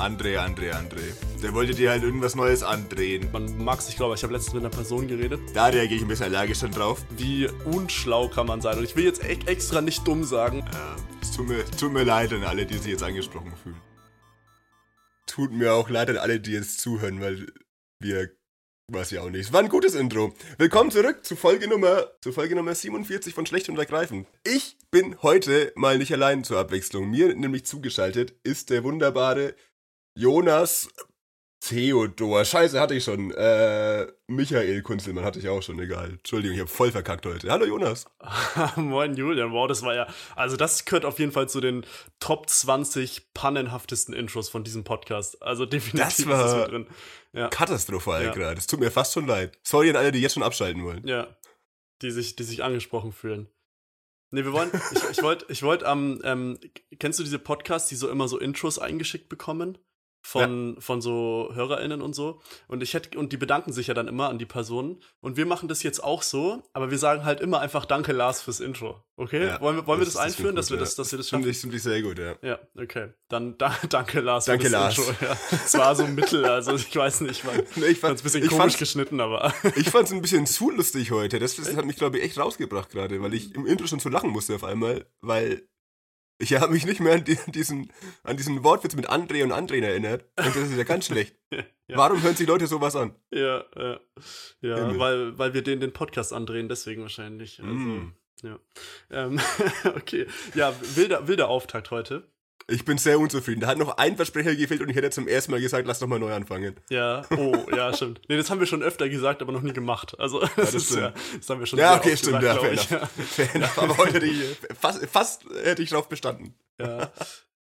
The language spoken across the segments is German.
André, André, André. Der wollte dir halt irgendwas Neues andrehen. Man mag sich, glaube ich, habe letztens mit einer Person geredet. Da reagiere ich ein bisschen allergisch schon drauf. Wie unschlau kann man sein? Und ich will jetzt e extra nicht dumm sagen. Ja, es tut mir, tut mir leid an alle, die sich jetzt angesprochen fühlen. Tut mir auch leid an alle, die jetzt zuhören, weil wir Weiß ich auch nicht. Es war ein gutes Intro. Willkommen zurück zu Folge Nummer, zu Folge Nummer 47 von Schlecht und Ergreifend. Ich bin heute mal nicht allein zur Abwechslung. Mir nämlich zugeschaltet ist der wunderbare Jonas Theodor. Scheiße, hatte ich schon. Äh, Michael Kunzelmann hatte ich auch schon, egal. Entschuldigung, ich habe voll verkackt heute. Hallo Jonas. Moin Julian, wow, das war ja, also das gehört auf jeden Fall zu den Top 20 pannenhaftesten Intros von diesem Podcast. Also definitiv das war ist das drin. Ja. Katastrophal ja. gerade. Das tut mir fast schon leid. Sorry an alle, die jetzt schon abschalten wollen. Ja, die sich, die sich angesprochen fühlen. Nee, wir wollen, ich, ich wollte, ich wollte am, ähm, kennst du diese Podcasts, die so immer so Intros eingeschickt bekommen? Von, ja. von so HörerInnen und so. Und ich hätte, und die bedanken sich ja dann immer an die Personen. Und wir machen das jetzt auch so, aber wir sagen halt immer einfach Danke, Lars, fürs Intro. Okay? Ja, wollen wir, wollen das wir das einführen, gut, dass wir das, dass wir das schaffen? Finde ich, find ich sehr gut, ja. Ja, okay. Dann da, danke, Lars, danke, für das Lars. Intro. Es war so ein Mittel, also ich weiß nicht, man, nee, ich fand es ein bisschen komisch geschnitten, aber. ich fand es ein bisschen zu lustig heute. Das, das hat mich, glaube ich, echt rausgebracht gerade, weil ich im Intro schon zu lachen musste auf einmal, weil ich habe mich nicht mehr an diesen, an diesen Wortwitz mit André und André erinnert. Und das ist ja ganz schlecht. ja. Warum hören sich Leute sowas an? Ja, ja. Ja, weil, weil wir den, den Podcast andrehen, deswegen wahrscheinlich. Also, mm. ja. Ähm, okay. Ja, wilder, wilder Auftakt heute. Ich bin sehr unzufrieden. Da hat noch ein Versprecher gefehlt und ich hätte zum ersten Mal gesagt, lass doch mal neu anfangen. Ja, oh, ja, stimmt. Nee, das haben wir schon öfter gesagt, aber noch nie gemacht. Also, das, ja, das ist ja, das haben wir schon Ja, okay, stimmt, gesagt, ja, fair enough. Fair enough. Aber heute hätte ich, fast, fast hätte ich drauf bestanden. Ja,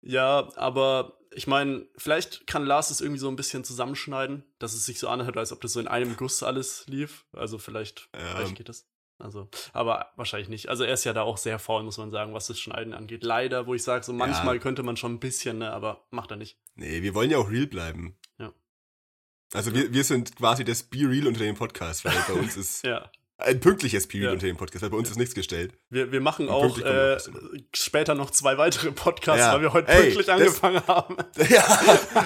ja aber ich meine, vielleicht kann Lars es irgendwie so ein bisschen zusammenschneiden, dass es sich so anhört, als ob das so in einem Guss alles lief. Also vielleicht, ja. vielleicht geht das. Also, aber wahrscheinlich nicht. Also er ist ja da auch sehr faul, muss man sagen, was das Schneiden angeht. Leider, wo ich sage, so manchmal ja. könnte man schon ein bisschen, ne, aber macht er nicht. Nee, wir wollen ja auch real bleiben. Ja. Also wir, wir sind quasi das Be Real unter dem Podcast, weil bei uns ist ja. Ein pünktliches Period ja. unter dem Podcast, weil bei uns ist nichts gestellt. Wir, wir machen auch äh, später noch zwei weitere Podcasts, ja. weil wir heute Ey, pünktlich das, angefangen haben. Ja,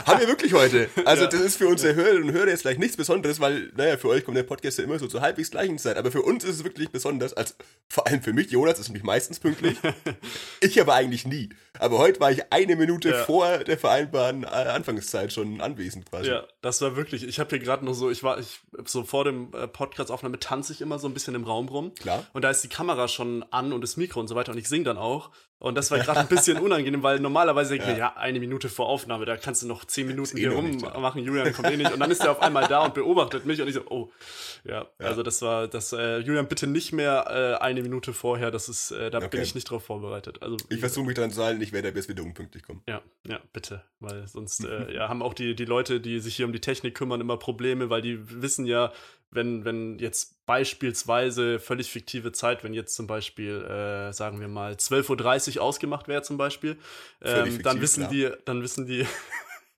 haben wir wirklich heute. Also ja. das ist für unsere Hörerinnen und Hörer jetzt vielleicht nichts Besonderes, weil, naja, für euch kommt der Podcast ja immer so zur halbwegs gleichen Zeit. Aber für uns ist es wirklich besonders, als vor allem für mich, Jonas ist nämlich meistens pünktlich. ich aber eigentlich nie. Aber heute war ich eine Minute ja. vor der vereinbarten äh, Anfangszeit schon anwesend quasi. Ja, das war wirklich, ich habe hier gerade noch so, ich war, ich so vor dem äh, Podcast-Aufnahme tanze ich immer so ein bisschen im Raum rum. Klar. Und da ist die Kamera schon an und das Mikro und so weiter und ich singe dann auch. Und das war gerade ein bisschen unangenehm, weil normalerweise denke ich mir, ja, eine Minute vor Aufnahme, da kannst du noch zehn Minuten hier eh rummachen, Julian kommt eh nicht. Und dann ist er auf einmal da und beobachtet mich und ich so, oh, ja, ja. also das war, das, äh, Julian, bitte nicht mehr äh, eine Minute vorher, das ist, äh, da okay. bin ich nicht drauf vorbereitet. Also, ich versuche mich dran zu halten, ich werde bis wieder unpünktlich kommen. Ja, ja, bitte, weil sonst äh, ja, haben auch die, die Leute, die sich hier um die Technik kümmern, immer Probleme, weil die wissen ja, wenn, wenn jetzt beispielsweise völlig fiktive Zeit, wenn jetzt zum Beispiel, äh, sagen wir mal, 12.30 Uhr ausgemacht wäre zum Beispiel, ähm, fiktiv, dann wissen klar. die, dann wissen die,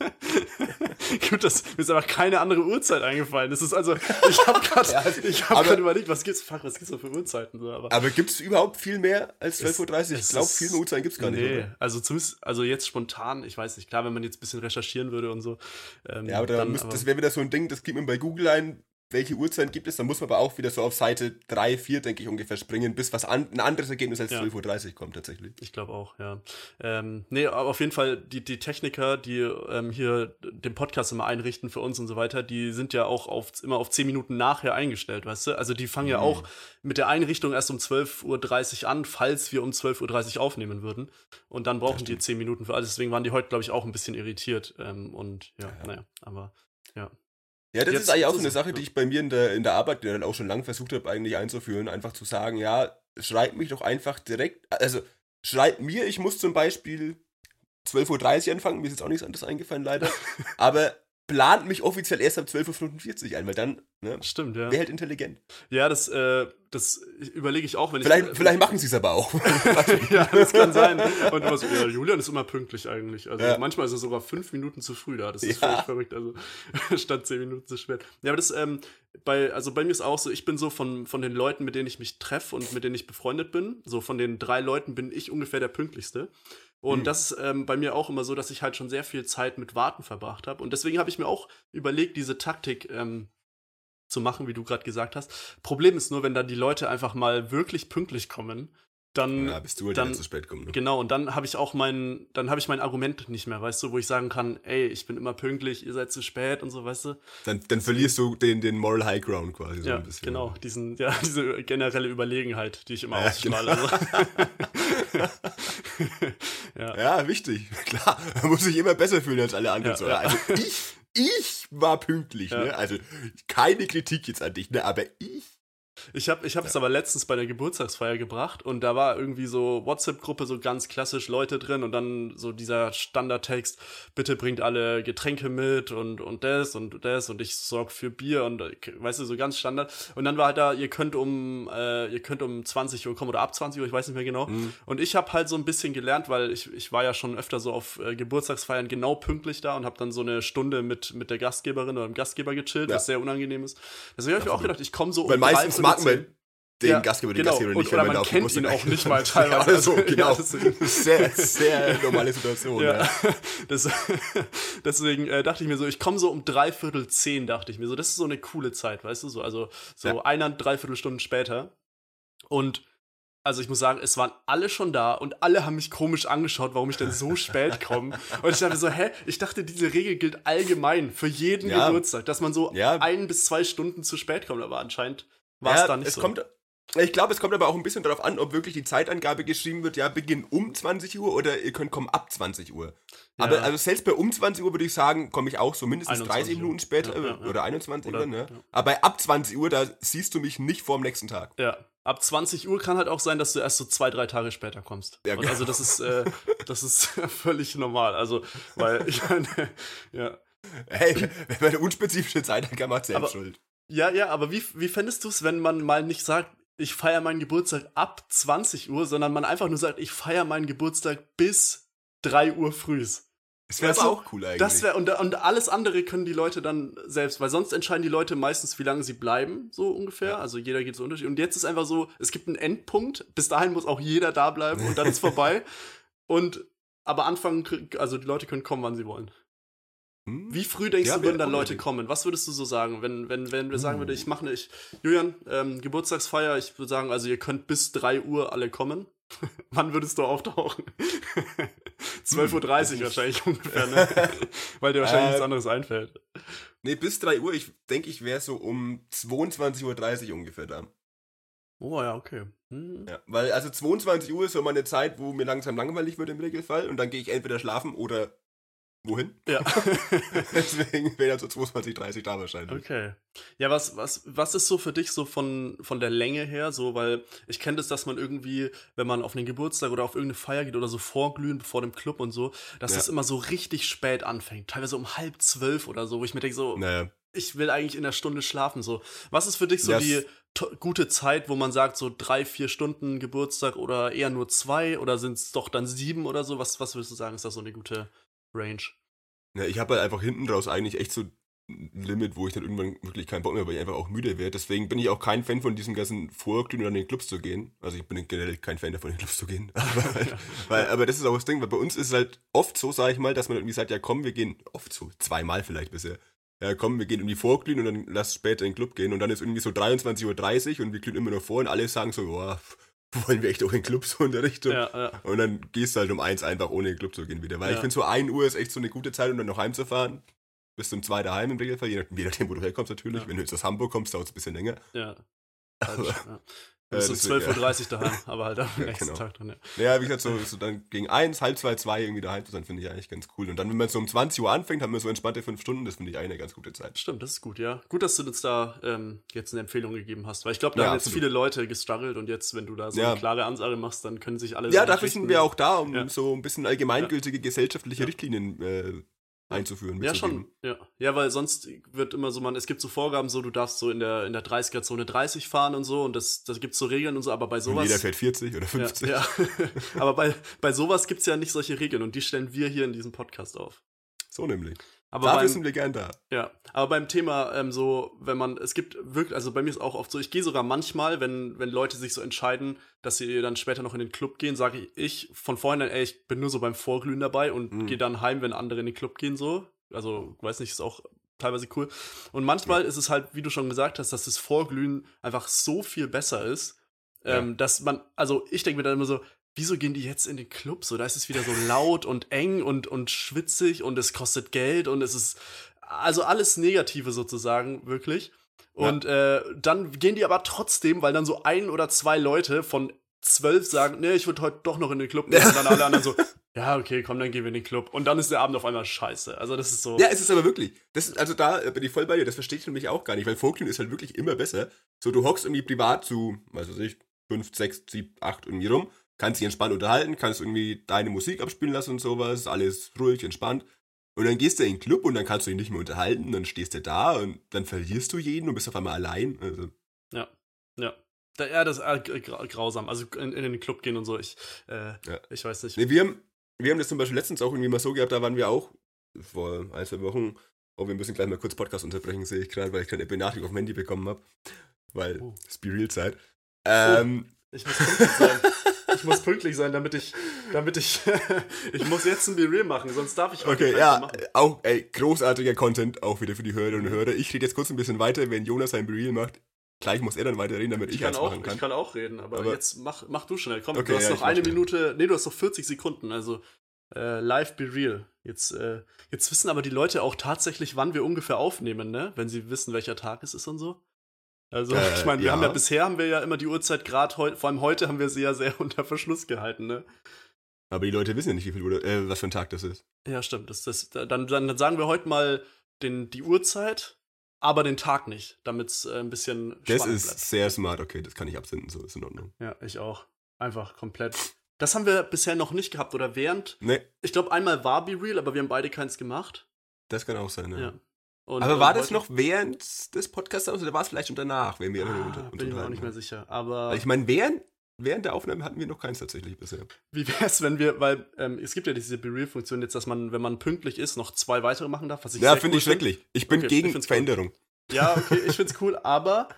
Gut, das mir ist einfach keine andere Uhrzeit eingefallen. Das ist also, ich habe gerade ja, ich hab grad überlegt, was gibt's, fuck, was gibt's da für Uhrzeiten? So, aber aber gibt es überhaupt viel mehr als 12.30 Uhr? Ich glaube, viel mehr Uhrzeiten gibt es gar nee, nicht. Nee, also zumindest, also jetzt spontan, ich weiß nicht, klar, wenn man jetzt ein bisschen recherchieren würde und so. Ähm, ja, aber, dann, müsst, aber das wäre wieder so ein Ding, das gibt man bei Google ein, welche Uhrzeit gibt es, dann muss man aber auch wieder so auf Seite 3, 4, denke ich, ungefähr springen, bis was an, ein anderes Ergebnis als ja. 12.30 Uhr kommt tatsächlich. Ich glaube auch, ja. Ähm, nee, aber auf jeden Fall, die, die Techniker, die ähm, hier den Podcast immer einrichten für uns und so weiter, die sind ja auch auf, immer auf 10 Minuten nachher eingestellt, weißt du? Also die fangen mhm. ja auch mit der Einrichtung erst um 12.30 Uhr an, falls wir um 12.30 Uhr aufnehmen würden. Und dann brauchen die 10 Minuten für alles. Deswegen waren die heute, glaube ich, auch ein bisschen irritiert. Ähm, und ja, ja, naja, aber ja. Ja, das Jetzt ist eigentlich auch so eine Sache, die ich bei mir in der, in der Arbeit, die dann auch schon lange versucht habe, eigentlich einzuführen, einfach zu sagen, ja, schreibt mich doch einfach direkt, also schreibt mir, ich muss zum Beispiel 12.30 Uhr anfangen, mir ist jetzt auch nichts anderes eingefallen, leider, aber plant mich offiziell erst ab 12.45 Uhr ein, weil dann, ne? Stimmt, ja. Wäre halt intelligent. Ja, das, äh, das überlege ich auch, wenn vielleicht, ich. Vielleicht machen sie es aber auch. ja, das kann sein. Und immer so, ja, Julian ist immer pünktlich eigentlich. Also ja. manchmal ist er sogar fünf Minuten zu früh da. Das ist ja. völlig verrückt. Also statt zehn Minuten zu spät. Ja, aber das, ähm, bei, also bei mir ist auch so, ich bin so von, von den Leuten, mit denen ich mich treffe und mit denen ich befreundet bin, so von den drei Leuten bin ich ungefähr der pünktlichste. Und mhm. das ist ähm, bei mir auch immer so, dass ich halt schon sehr viel Zeit mit Warten verbracht habe. Und deswegen habe ich mir auch überlegt, diese Taktik ähm, zu machen, wie du gerade gesagt hast. Problem ist nur, wenn dann die Leute einfach mal wirklich pünktlich kommen, dann ja, bist du halt dann, zu spät kommen. Ne? Genau, und dann habe ich auch mein, dann habe ich mein Argument nicht mehr, weißt du, wo ich sagen kann, ey, ich bin immer pünktlich, ihr seid zu spät und so, weißt du. Dann, dann verlierst du den, den Moral High Ground quasi so ja, ein bisschen. Genau, diesen, ja, diese generelle Überlegenheit, die ich immer ja, ausstrahle. Genau. ja. ja, wichtig. Klar, man muss sich immer besser fühlen als alle anderen. Ja, also ich, ich war pünktlich, ne? Also keine Kritik jetzt an dich, ne? Aber ich ich habe ich es ja. aber letztens bei der Geburtstagsfeier gebracht und da war irgendwie so WhatsApp-Gruppe, so ganz klassisch Leute drin und dann so dieser Standardtext, bitte bringt alle Getränke mit und, und das und das und ich sorg für Bier und weißt du, so ganz Standard. Und dann war halt da, ihr könnt um, äh, ihr könnt um 20 Uhr kommen oder ab 20 Uhr, ich weiß nicht mehr genau. Mhm. Und ich habe halt so ein bisschen gelernt, weil ich, ich war ja schon öfter so auf äh, Geburtstagsfeiern genau pünktlich da und habe dann so eine Stunde mit, mit der Gastgeberin oder dem Gastgeber gechillt, ja. was sehr unangenehm ist. Deswegen habe ich mir auch gedacht, ich komme so um Weil meistens mag man den ja, Gastgeber, den genau. Gastgeber nicht, oder man kennt ihn auch nicht mal teilweise. ja, also, genau. Ja, sehr, sehr normale Situation. Ja. ja. Das, deswegen äh, dachte ich mir so, ich komme so um dreiviertel zehn, dachte ich mir so, das ist so eine coole Zeit, weißt du, so, also so ja. einer, dreiviertel Stunden später. Und also ich muss sagen, es waren alle schon da und alle haben mich komisch angeschaut, warum ich denn so spät komme. Und ich dachte so, hä? Ich dachte, diese Regel gilt allgemein für jeden ja. Geburtstag, dass man so ein bis zwei Stunden zu spät kommt. Aber anscheinend war es da nicht es so. Kommt, ich glaube, es kommt aber auch ein bisschen darauf an, ob wirklich die Zeitangabe geschrieben wird, ja, Beginn um 20 Uhr oder ihr könnt kommen ab 20 Uhr. Ja. Aber also selbst bei um 20 Uhr würde ich sagen, komme ich auch so mindestens 30 Minuten später ja, ja, oder 21 oder, Uhr, ne? Aber bei ab 20 Uhr, da siehst du mich nicht vor dem nächsten Tag. Ja. Ab 20 Uhr kann halt auch sein, dass du erst so zwei, drei Tage später kommst. Ja, genau. Also das ist, äh, das ist völlig normal. Also, weil ich meine, ja. Hey, wenn man eine unspezifische Zeitangabe macht, selbst schuld. Ja, ja, aber wie, wie fändest du es, wenn man mal nicht sagt, ich feiere meinen Geburtstag ab 20 Uhr, sondern man einfach nur sagt, ich feiere meinen Geburtstag bis 3 Uhr frühs. Das wäre auch cool eigentlich. Das wär, und, und alles andere können die Leute dann selbst, weil sonst entscheiden die Leute meistens, wie lange sie bleiben, so ungefähr. Ja. Also jeder geht so unterschiedlich. Und jetzt ist einfach so, es gibt einen Endpunkt, bis dahin muss auch jeder da bleiben und dann ist vorbei. Und aber anfangen, also die Leute können kommen, wann sie wollen. Hm? Wie früh denkst ja, du, würden dann Leute kommen? Was würdest du so sagen, wenn, wenn, wenn wir sagen würden, uh. ich mache ich, Julian, ähm, Geburtstagsfeier, ich würde sagen, also ihr könnt bis 3 Uhr alle kommen. Wann würdest du auftauchen? 12.30 Uhr hm, wahrscheinlich ungefähr, ne? Weil dir wahrscheinlich äh, nichts anderes einfällt. Nee, bis 3 Uhr, ich denke, ich wäre so um 22.30 Uhr ungefähr da. Oh ja, okay. Hm. Ja, weil also 22 Uhr ist so meine Zeit, wo mir langsam langweilig wird im Regelfall und dann gehe ich entweder schlafen oder Wohin? Ja. Deswegen wäre er so 22, 30 da wahrscheinlich. Okay. Ja, was, was, was ist so für dich so von, von der Länge her so, weil ich kenne das, dass man irgendwie, wenn man auf einen Geburtstag oder auf irgendeine Feier geht oder so vorglühen vor dem Club und so, dass ja. das immer so richtig spät anfängt. Teilweise um halb zwölf oder so, wo ich mir denke so, naja. ich will eigentlich in der Stunde schlafen so. Was ist für dich so das die gute Zeit, wo man sagt, so drei, vier Stunden Geburtstag oder eher nur zwei oder sind es doch dann sieben oder so? Was, was würdest du sagen, ist das so eine gute Range. Ja, ich habe halt einfach hinten raus eigentlich echt so ein Limit, wo ich dann irgendwann wirklich keinen Bock mehr, weil ich einfach auch müde werde. Deswegen bin ich auch kein Fan von diesem ganzen Vorglühen oder in den Clubs zu gehen. Also ich bin generell kein Fan davon, in den Clubs zu gehen. aber, halt, weil, aber das ist auch das Ding, weil bei uns ist es halt oft so, sage ich mal, dass man irgendwie sagt, ja komm, wir gehen, oft so, zweimal vielleicht bisher. Ja, komm, wir gehen irgendwie vorglühen und dann lass später in den Club gehen. Und dann ist irgendwie so 23.30 Uhr und wir glühen immer noch vor und alle sagen so, boah, wollen wir echt auch in Clubs so in der Richtung. Ja, ja. Und dann gehst du halt um eins einfach ohne in den Club zu gehen wieder. Weil ja. ich finde so 1 Uhr ist echt so eine gute Zeit, um dann noch heimzufahren. Bis zum 2 daheim im Regelfall, je nachdem, wo du herkommst natürlich. Wenn du jetzt aus Hamburg kommst, dauert es ein bisschen länger. Ja. Aber, Du bist um 12.30 Uhr daheim, aber halt am ja, nächsten genau. Tag dann, ja. Ja, wie gesagt, so, so dann gegen eins, halb zwei, zwei irgendwie daheim zu sein, finde ich eigentlich ganz cool. Und dann, wenn man so um 20 Uhr anfängt, haben wir so entspannte fünf Stunden, das finde ich eine ganz gute Zeit. Stimmt, das ist gut, ja. Gut, dass du uns da ähm, jetzt eine Empfehlung gegeben hast, weil ich glaube, da ja, haben absolut. jetzt viele Leute gestruggelt und jetzt, wenn du da so eine klare Ansage machst, dann können sich alle Ja, dafür sind wir auch da, um so ein bisschen allgemeingültige gesellschaftliche Richtlinien äh, einzuführen. Ja, schon. Ja. ja, weil sonst wird immer so, man, es gibt so Vorgaben, so, du darfst so in der, in der 30er-Zone 30 fahren und so und das, das gibt so Regeln und so, aber bei sowas. Und jeder fährt 40 oder 50. Ja, ja. aber bei, bei sowas gibt es ja nicht solche Regeln und die stellen wir hier in diesem Podcast auf. So nämlich. Aber Dafür beim, wir gern da. Ja, aber beim Thema ähm, so, wenn man, es gibt wirklich, also bei mir ist auch oft so, ich gehe sogar manchmal, wenn, wenn Leute sich so entscheiden, dass sie dann später noch in den Club gehen, sage ich, ich von vornherein, ey, ich bin nur so beim Vorglühen dabei und Mhm. gehe dann heim, wenn andere in den Club gehen, so. Also, weiß nicht, ist auch teilweise cool. Und manchmal ist es halt, wie du schon gesagt hast, dass das Vorglühen einfach so viel besser ist, Ja. ähm, dass man, also ich denke mir dann immer so, wieso gehen die jetzt in den Club? So, da ist es wieder so laut und eng und, und schwitzig und es kostet Geld und es ist, also alles Negative sozusagen, wirklich. Und äh, dann gehen die aber trotzdem, weil dann so ein oder zwei Leute von zwölf sagen, nee, ich würde heute doch noch in den Club gehen. Und dann alle anderen so, ja, okay, komm, dann gehen wir in den Club. Und dann ist der Abend auf einmal scheiße. Also das ist so. Ja, es ist aber wirklich. Das ist, also da äh, bin ich voll bei dir. Das verstehe ich nämlich auch gar nicht, weil Folklore ist halt wirklich immer besser. So, du hockst irgendwie privat zu, was weiß ich, fünf, sechs, sieben, acht irgendwie rum, kannst dich entspannt unterhalten, kannst irgendwie deine Musik abspielen lassen und sowas, alles ruhig, entspannt. Und dann gehst du in den Club und dann kannst du dich nicht mehr unterhalten, dann stehst du da und dann verlierst du jeden und bist auf einmal allein. Also, Ja, ja. Ja, das ist äh, gra grausam. Also in, in den Club gehen und so, ich, äh, Ja. ich weiß nicht. Nee, wir haben, wir haben das zum Beispiel letztens auch irgendwie mal so gehabt, da waren wir auch vor ein, zwei Wochen, oh, wir müssen gleich mal kurz Podcast unterbrechen, sehe ich gerade, weil ich keine Benachrichtigung auf dem Handy bekommen habe. Weil Oh. es be real Zeit. Ähm, Ich muss sein. Ich muss pünktlich sein, damit ich, damit ich, ich muss jetzt ein Be Real machen, sonst darf ich heute okay, ja, machen. auch ey, großartiger Content, auch wieder für die Hörerinnen und Hörer. Ich rede jetzt kurz ein bisschen weiter, wenn Jonas sein be real macht. Gleich muss er dann weiterreden, damit ich, Ich kann, eins auch, machen kann. ich kann auch reden, aber, Aber- jetzt mach, mach du schnell. Komm, Okay, du hast ja, noch eine schnell. Minute, nee, du hast noch 40 Sekunden, also äh, live Be Real. Jetzt, äh, jetzt wissen aber die Leute auch tatsächlich, wann wir ungefähr aufnehmen, ne? Wenn sie wissen, welcher Tag es ist und so. Also, Äh, ich meine, wir ja. haben ja bisher haben wir ja immer die Uhrzeit gerade heute, vor allem heute haben wir sie ja sehr unter Verschluss gehalten, ne? Aber die Leute wissen ja nicht, wie viel Uhr, äh, was für ein Tag das ist. Ja, stimmt. Das, das, dann, dann, sagen wir heute mal den, die Uhrzeit, aber den Tag nicht, damit es äh, ein bisschen Das spannend ist bleibt. sehr smart, okay, das kann ich absenden, so ist in Ordnung. Ja, ich auch. Einfach komplett. Das haben wir bisher noch nicht gehabt oder während. Nee, Ich glaube, einmal war Be Real, aber wir haben beide keins gemacht. das kann auch sein, ja. Ja. Und, Aber war das heute- noch während des Podcasts oder war es vielleicht schon danach, wenn wir Ah, uns bin ich mir auch nicht mehr sicher. Aber Weil Ich meine, während, während der Aufnahme hatten wir noch keins tatsächlich bisher. wie wäre es, wenn wir, weil ähm, es gibt ja diese Be Real-Funktion jetzt, dass man, wenn man pünktlich ist, noch zwei weitere machen darf, was ich Ja, finde cool ich schrecklich. Ich bin Okay, ich gegen cool. Veränderung. Ja, okay, ich find's cool, aber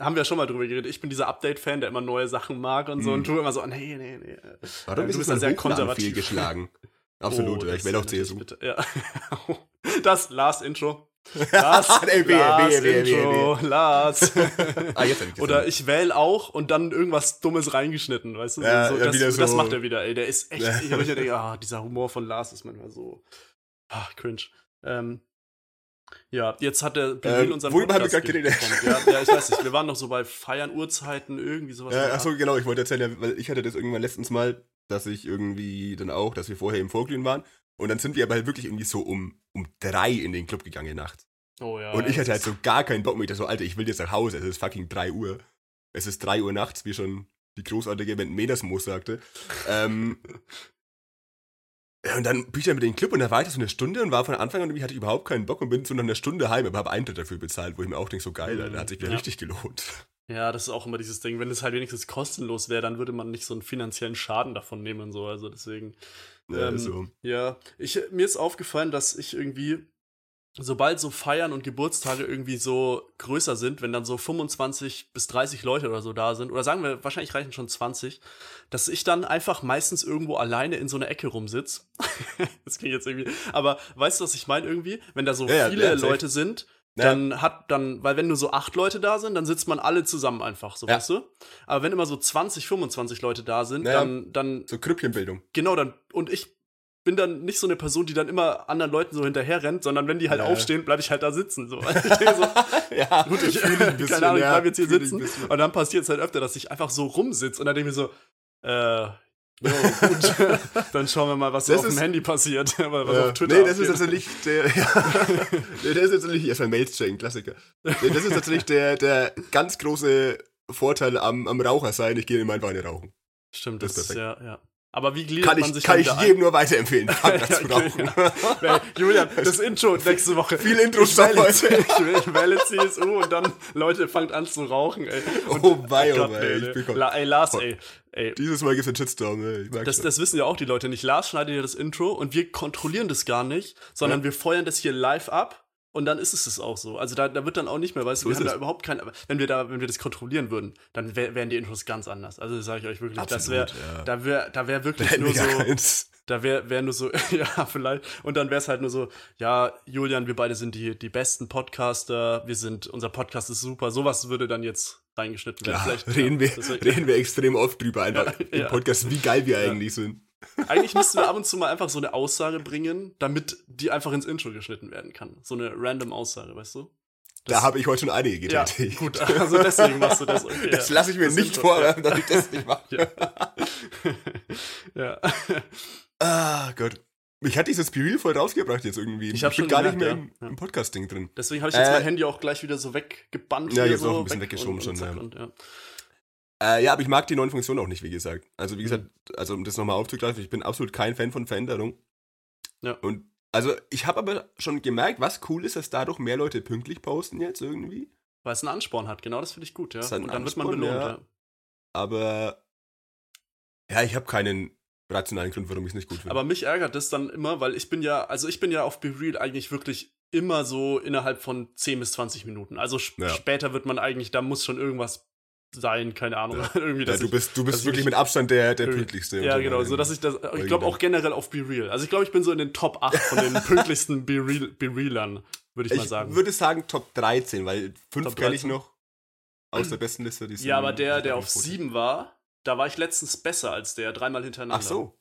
haben wir ja schon mal drüber geredet. Ich bin dieser Update-Fan, der immer neue Sachen mag und so Mhm. und du immer so, nee, nee, nee. Warum du ist bist es da sehr konservativ konservativ. geschlagen? Absolut, Oh, ja, das ich wähle auch CSU. bitter- Ja. Das Lars-Intro. Lars, Nee, wehe, Lars wehe, wehe, wehe, Intro, Lars. Ah, jetzt hab ich Oder ich wähle auch und dann irgendwas Dummes reingeschnitten, weißt du? So, Ja, so, das, wieder das so- macht er wieder, ey. Der ist echt, ich habe mir gedacht, ah, dieser Humor von Lars ist manchmal so, ah, cringe. Ähm, ja, jetzt hat der Beryl Ähm, unseren worüber haben wir gerade geredet? Ja, ja, ich weiß nicht, wir waren noch so bei Feiern, Uhrzeiten, irgendwie sowas. der achso, genau, ich wollte erzählen, ja, weil ich hatte das irgendwann letztens mal, dass ich irgendwie dann auch, dass wir vorher im Vorglühen waren. Und dann sind wir aber halt wirklich irgendwie so um, um drei in den Club gegangen nachts. Oh ja. und ich hatte halt so gar keinen Bock mehr. Ich dachte so, Alter, ich will jetzt nach Hause. Es ist fucking 3 Uhr. Es ist 3 Uhr nachts, wie schon die großartige Band Menersmoos sagte. ähm, ja, und dann bin ich dann mit den Club und da war ich da so eine Stunde und war von Anfang an irgendwie hatte ich überhaupt keinen Bock und bin so nach einer Stunde heim, aber habe Eintritt dafür bezahlt, wo ich mir auch denke, so geil, Alter, hat sich wieder Ja. richtig gelohnt. Ja, das ist auch immer dieses Ding. Wenn es halt wenigstens kostenlos wäre, dann würde man nicht so einen finanziellen Schaden davon nehmen und so. Also deswegen. Ja, Ähm, so. Ja, ich, mir ist aufgefallen, dass ich irgendwie, sobald so Feiern und Geburtstage irgendwie so größer sind, wenn dann so 25 bis 30 Leute oder so da sind, oder sagen wir, wahrscheinlich reichen schon 20, dass ich dann einfach meistens irgendwo alleine in so einer Ecke rumsitz. das klingt jetzt irgendwie, aber weißt du, was ich meine irgendwie? Wenn da so Ja, viele ja. Leute sind, Ja. dann hat dann, weil wenn nur so acht Leute da sind, dann sitzt man alle zusammen einfach, so Ja. weißt du? Aber wenn immer so 20, 25 Leute da sind, Ja. dann, dann So Krüppchenbildung. Genau, dann, und ich bin dann nicht so eine Person, die dann immer anderen Leuten so hinterher rennt, sondern wenn die halt Ja. aufstehen, bleibe ich halt da sitzen. So. Ich denke so, ja, gut, ich, dich ein bisschen, keine Ahnung, ich ja, bleibe jetzt hier sitzen. Und dann passiert es halt öfter, dass ich einfach so rumsitze und dann denke ich mir so, äh, jo, gut, dann schauen wir mal, was Das auf dem ist- Handy passiert, was Ja. auf Twitter nee, das ist abgeht. tatsächlich der. Ja, nee, das ist tatsächlich erstmal Mails checken, Klassiker. Nee, das ist tatsächlich der, der ganz große Vorteil am, am Raucher sein. Ich gehe immer einfach eine rauchen. Stimmt, das das, ist ist ja, ja. Aber wie gliedert Kann man ich, sich kann ich jedem nur weiterempfehlen. Fang das zu ein? Julian, das Intro nächste Woche. Viel Intro ich wähle, heute. ich wähle CSU und dann Leute fangt an zu rauchen, ey. Und, Oh wei, oh wei, nee, ich nee. bekomm- La, ey, Lars, ey. ey. Dieses Mal gibt's einen Shitstorm, ey. Ich merk's Das, schon. das wissen ja auch die Leute nicht. Lars schneidet ja das Intro und wir kontrollieren das gar nicht, sondern wir feuern das hier live ab und dann ist es das auch so. Also da, da wird dann auch nicht mehr, weißt du, wir haben es. da überhaupt kein, wenn wir da, wenn wir das kontrollieren würden, dann wär, wären die Intros ganz anders. Also sage ich euch wirklich, das wäre, Absolut, ja. da wäre, da wäre wirklich Hätten nur wir so, gar keins. da wäre wär nur so, ja, vielleicht. Und dann wäre es halt nur so, ja, Julian, wir beide sind die, die besten Podcaster, wir sind, unser Podcast ist super. Sowas würde dann jetzt reingeschnitten werden. Ja, Vielleicht, reden, wir, das wär- reden wir extrem oft drüber, einfach Ja, im ja. Podcast, wie geil wir eigentlich sind. Eigentlich müssten wir ab und zu mal einfach so eine Aussage bringen, damit die einfach ins Intro geschnitten werden kann. So eine random Aussage, weißt du? Da habe ich heute schon einige Ja, getätigt. gut, also deswegen machst du das. Okay, Das ja. lasse ich mir Das nicht Intro, vorwerfen, dass ich das nicht mache. Ja. Ah, Gott. Ich hatte dieses Spiel voll rausgebracht jetzt irgendwie. Ich hab bin schon gar nicht mehr im, ja. im Podcast-Ding drin. Deswegen habe ich jetzt Äh, mein Handy auch gleich wieder so weggebannt. Ja, jetzt so auch ein bisschen weg weggeschoben und, schon, und ja. Und, ja. Äh, ja, aber ich mag die neuen Funktionen auch nicht, wie gesagt. Also, wie Mhm. gesagt, also um das nochmal aufzugreifen, ich bin absolut kein Fan von Veränderung. Ja. Und also, ich habe aber schon gemerkt, was cool ist, dass dadurch mehr Leute pünktlich posten jetzt irgendwie. Weil es einen Ansporn hat, genau, das finde ich gut, ja. Und dann wird man Ansporn, belohnt, ja. ja. Aber ja, ich habe keinen rationalen Grund, warum ich es nicht gut finde. Aber mich ärgert das dann immer, weil ich bin ja, also ich bin ja auf Be Real eigentlich wirklich immer so innerhalb von 10 bis 20 Minuten. Also sp Ja. später wird man eigentlich, da muss schon irgendwas sein, keine Ahnung. Irgendwie, ja, du ich- bist, du bist dass wirklich ich- mit Abstand der, der pünktlichste. Ja, genau, so dass ich das, ich glaube auch generell auf Be Real. Also ich glaube, ich bin so in den Top 8 von den pünktlichsten Be Real- Be Realern, würde ich, mal Ich sagen. würde sagen Top 13, weil fünf Top kenne ich 13. noch aus der besten Liste. Die Ja, aber der, der auf Foto. 7 war, da war ich letztens besser als der, dreimal hintereinander. Ach so.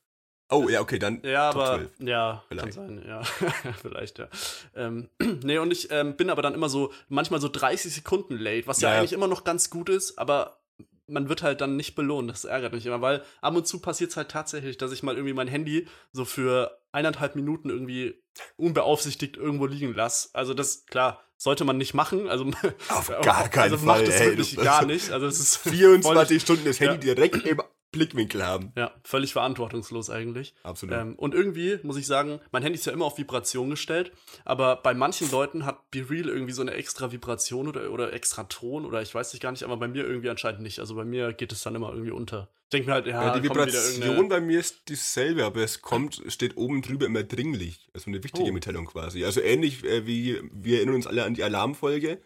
Oh, ja, okay, dann Ja, Top aber 12. ja, Vielleicht. kann sein, ja. Vielleicht, ja. Ähm, nee, und ich ähm, bin aber dann immer so, manchmal so 30 Sekunden late, was ja, Ja, ja. eigentlich immer noch ganz gut ist, aber man wird halt dann nicht belohnt. Das ärgert mich immer, weil ab und zu passiert es halt tatsächlich, dass ich mal irgendwie mein Handy so für eineinhalb Minuten irgendwie unbeaufsichtigt irgendwo liegen lasse. Also das, klar, sollte man nicht machen. Also Auf gar keinen also macht Fall, es ey, wirklich du- gar nicht. Also es ist 24 Stunden das Ja. Handy direkt im Blickwinkel haben. ja, völlig verantwortungslos eigentlich. Absolut. Ähm, und irgendwie muss ich sagen, mein Handy ist ja immer auf Vibration gestellt, aber bei manchen Leuten hat Be Real irgendwie so eine extra Vibration oder, oder extra Ton oder ich weiß nicht gar nicht, aber bei mir irgendwie anscheinend nicht. Also bei mir geht es dann immer irgendwie unter. Ich denke mir halt, ja, ja, die Vibration bei mir ist dieselbe, aber es kommt, steht oben drüber immer dringlich. Also eine wichtige Oh. Mitteilung quasi. Also ähnlich äh, wie wir erinnern uns alle an die Alarmfolge.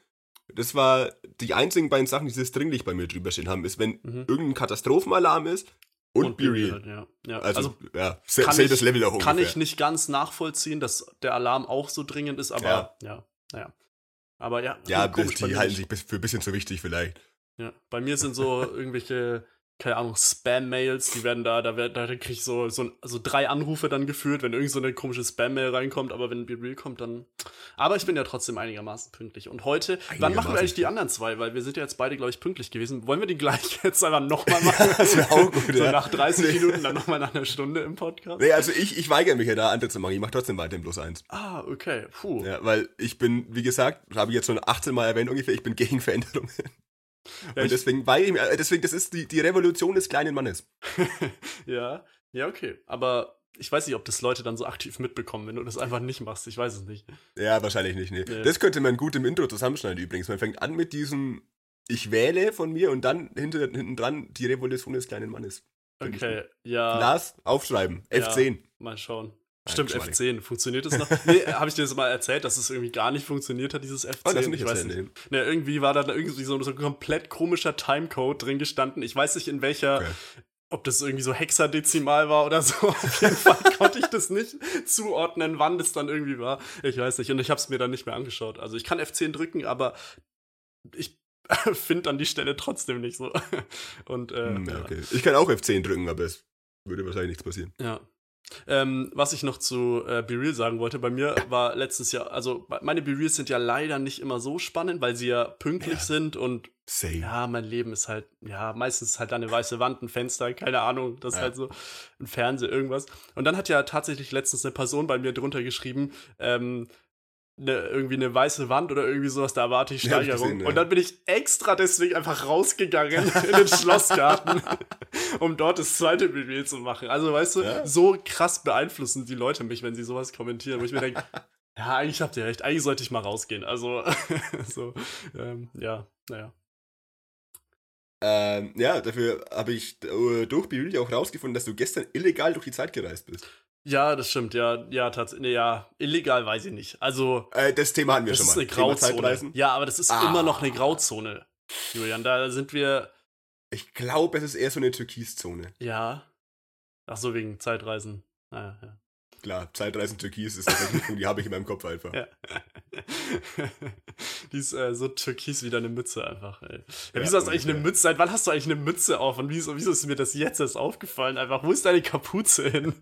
Das war die einzigen beiden Sachen, die dieses dringlich bei mir drüber stehen haben, ist, wenn Mhm. irgendein Katastrophenalarm ist und, und Be Real. ja. ja. Also, Also, ja, kann ich- Level auch kann ungefähr. ich nicht ganz nachvollziehen, dass der Alarm auch so dringend ist, aber Ja. ja, naja. Aber ja, Ja, komisch die halten sich für ein bisschen zu wichtig vielleicht. Ja, bei mir sind so irgendwelche, keine Ahnung, Spam-Mails, die werden da, da, werd- da kriege ich so, so, so drei Anrufe dann geführt, wenn irgend so eine komische Spam-Mail reinkommt, aber wenn Be Real kommt, dann. Aber ich bin ja trotzdem einigermaßen pünktlich. Und heute, wann machen wir eigentlich die anderen zwei? Weil wir sind ja jetzt beide, glaube ich, pünktlich gewesen. Wollen wir die gleich jetzt einfach nochmal machen? Das wäre auch gut, so ja. nach 30 Nee. Minuten, dann nochmal nach einer Stunde im Podcast. Nee, also ich, ich weigere mich ja da andere zu machen. Ich mache trotzdem weiter im Plus eins. Ah, okay. Puh. Ja, weil ich bin, wie gesagt, habe ich jetzt schon 18 Mal erwähnt ungefähr, ich bin gegen Veränderungen. Ja, Und deswegen ich mich, äh, deswegen, das ist die, die Revolution des kleinen Mannes. ja, ja, okay. Aber ich weiß nicht, ob das Leute dann so aktiv mitbekommen, wenn du das einfach nicht machst. Ich weiß es nicht. Ja, wahrscheinlich nicht, nee. Nee. Das könnte man gut im Intro zusammenschneiden übrigens. Man fängt an mit diesem Ich wähle von mir und dann hinter, hinten dran die Revolution des kleinen Mannes. Okay, ja. Lars, aufschreiben. Ja. F10. Mal schauen. Stimmt, geschmeidig. F10. Funktioniert das noch? nee, habe ich dir das mal erzählt, dass es irgendwie gar nicht funktioniert hat, dieses F10? Oh, das nicht ich weiß nicht. Nee, irgendwie war da irgendwie so, so ein komplett komischer Timecode drin gestanden. Ich weiß nicht, in welcher, Okay. ob das irgendwie so hexadezimal war oder so. Auf jeden Fall konnte ich das nicht zuordnen, wann das dann irgendwie war. Ich weiß nicht. Und ich habe es mir dann nicht mehr angeschaut. Also ich kann F10 drücken, aber ich finde dann die Stelle trotzdem nicht so. Und äh, Hm, ja, ja. okay. Ich kann auch F10 drücken, aber es würde wahrscheinlich nichts passieren. Ja. Ähm, was ich noch zu äh, Be Real sagen wollte, bei mir war letztes Jahr, also meine Be Reals sind ja leider nicht immer so spannend, weil sie ja pünktlich Ja. sind und Same. ja, mein Leben ist halt, ja, meistens halt eine weiße Wand, ein Fenster, keine Ahnung, das ist Ja. halt so ein Fernseher, irgendwas. Und dann hat ja tatsächlich letztens eine Person bei mir drunter geschrieben, ähm, ne, irgendwie eine weiße Wand oder irgendwie sowas, da erwarte ich Ja, hab ich Steigerung. gesehen, ja. Und dann bin ich extra deswegen einfach rausgegangen in den Schlossgarten. um dort das zweite BB zu machen. Also, weißt du, Ja. so krass beeinflussen die Leute mich, wenn sie sowas kommentieren, wo ich mir denke, ja, eigentlich habt ihr recht, eigentlich sollte ich mal rausgehen. Also, so, ähm, ja, naja. Ähm, ja, dafür habe ich äh, durch Bibilia auch rausgefunden, dass du gestern illegal durch die Zeit gereist bist. Ja, das stimmt, ja, ja, tatsächlich, ja, illegal weiß ich nicht. Also, Äh, das Thema hatten wir das schon ist mal. eine Thema Grauzone. Zeitreisen. Ja, aber das ist Ah. immer noch eine Grauzone, Julian. Da sind wir, Ich glaube, es ist eher so eine Türkiszone. ja. Ach so, wegen Zeitreisen. Ah, ja. Klar, Zeitreisen Türkis ist eine Verknüpfung, die habe ich in meinem Kopf einfach. Ja. Die ist äh, so türkis wie deine Mütze einfach, ey. Ja, Ja, wieso hast du eigentlich eine. Mütze? Seit wann hast du eigentlich eine Mütze auf? Und wieso, wieso ist mir das jetzt erst aufgefallen? Einfach, wo ist deine Kapuze hin?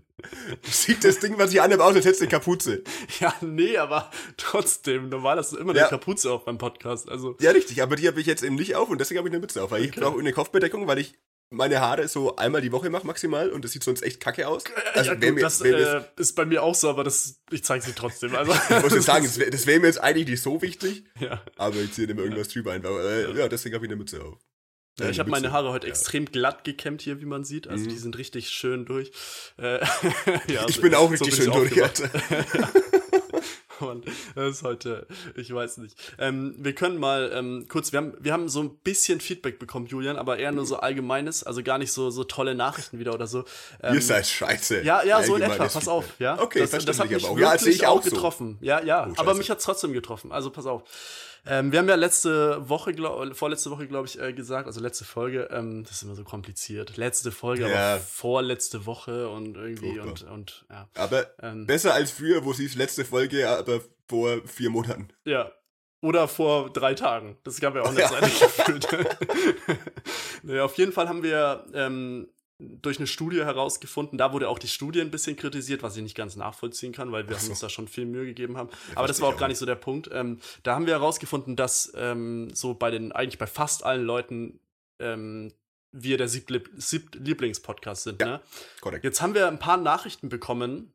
Sieht das Ding, was ich aus, als hättest du eine Kapuze. Ja, nee, aber trotzdem, normal hast du immer eine Ja. Kapuze auf beim Podcast. Also, Ja, richtig, aber die habe ich jetzt eben nicht auf und deswegen habe ich eine Mütze auf, weil ich Okay. brauche eine Kopfbedeckung, weil ich meine Haare so einmal die Woche mache maximal und das sieht sonst echt kacke aus. Also ja, gut, mir- das äh, ist bei mir auch so, aber das, ich zeige sie trotzdem. Also, Ich muss jetzt sagen, das wäre wär mir jetzt eigentlich nicht so wichtig, ja. aber ich ziehe immer irgendwas drüber einfach. Äh, ja, deswegen habe ich eine Mütze auf. Ja, ich habe meine. Haare heute Ja. extrem glatt gekämmt hier, wie man sieht. Also Mhm. die sind richtig schön durch. Äh, ja, Ich so- bin auch so richtig bin schön durch. Mann, das ist heute, ich weiß nicht. Ähm, wir können mal ähm, kurz, wir haben, wir haben so ein bisschen Feedback bekommen, Julian, aber eher nur so allgemeines, also gar nicht so, so tolle Nachrichten wieder oder so. Ähm, Ihr seid scheiße. ja, ja, so in etwa, pass Feedback. auf, ja. Okay, das, das hat mich aber auch. Ja, sehe ich auch auch so. getroffen. Ja, ja, Oh, aber mich hat trotzdem getroffen, also pass auf. Ähm, wir haben ja letzte Woche, glaub, vorletzte Woche, glaube ich, äh, gesagt, also letzte Folge, ähm, das ist immer so kompliziert. Letzte Folge, Ja. aber vorletzte Woche und irgendwie und, Furchtbar. und ja. Aber Ähm, besser als früher, wo sie es letzte Folge, aber vor vier Monaten. Ja. Oder vor drei Tagen. Das gab ja auch eine Ja. Zeit gefühlt. naja, auf jeden Fall haben wir ähm, durch eine Studie herausgefunden, da wurde auch die Studie ein bisschen kritisiert, was ich nicht ganz nachvollziehen kann, weil wir so. uns da schon viel Mühe gegeben haben. Ja, Aber das war auch gar nicht so der Punkt. Ähm, da haben wir herausgefunden, dass ähm, so bei den, eigentlich bei fast allen Leuten ähm, wir der siebtlieb- siebtlieblingspodcast sind. Ja. Ne? Korrekt. Jetzt haben wir ein paar Nachrichten bekommen,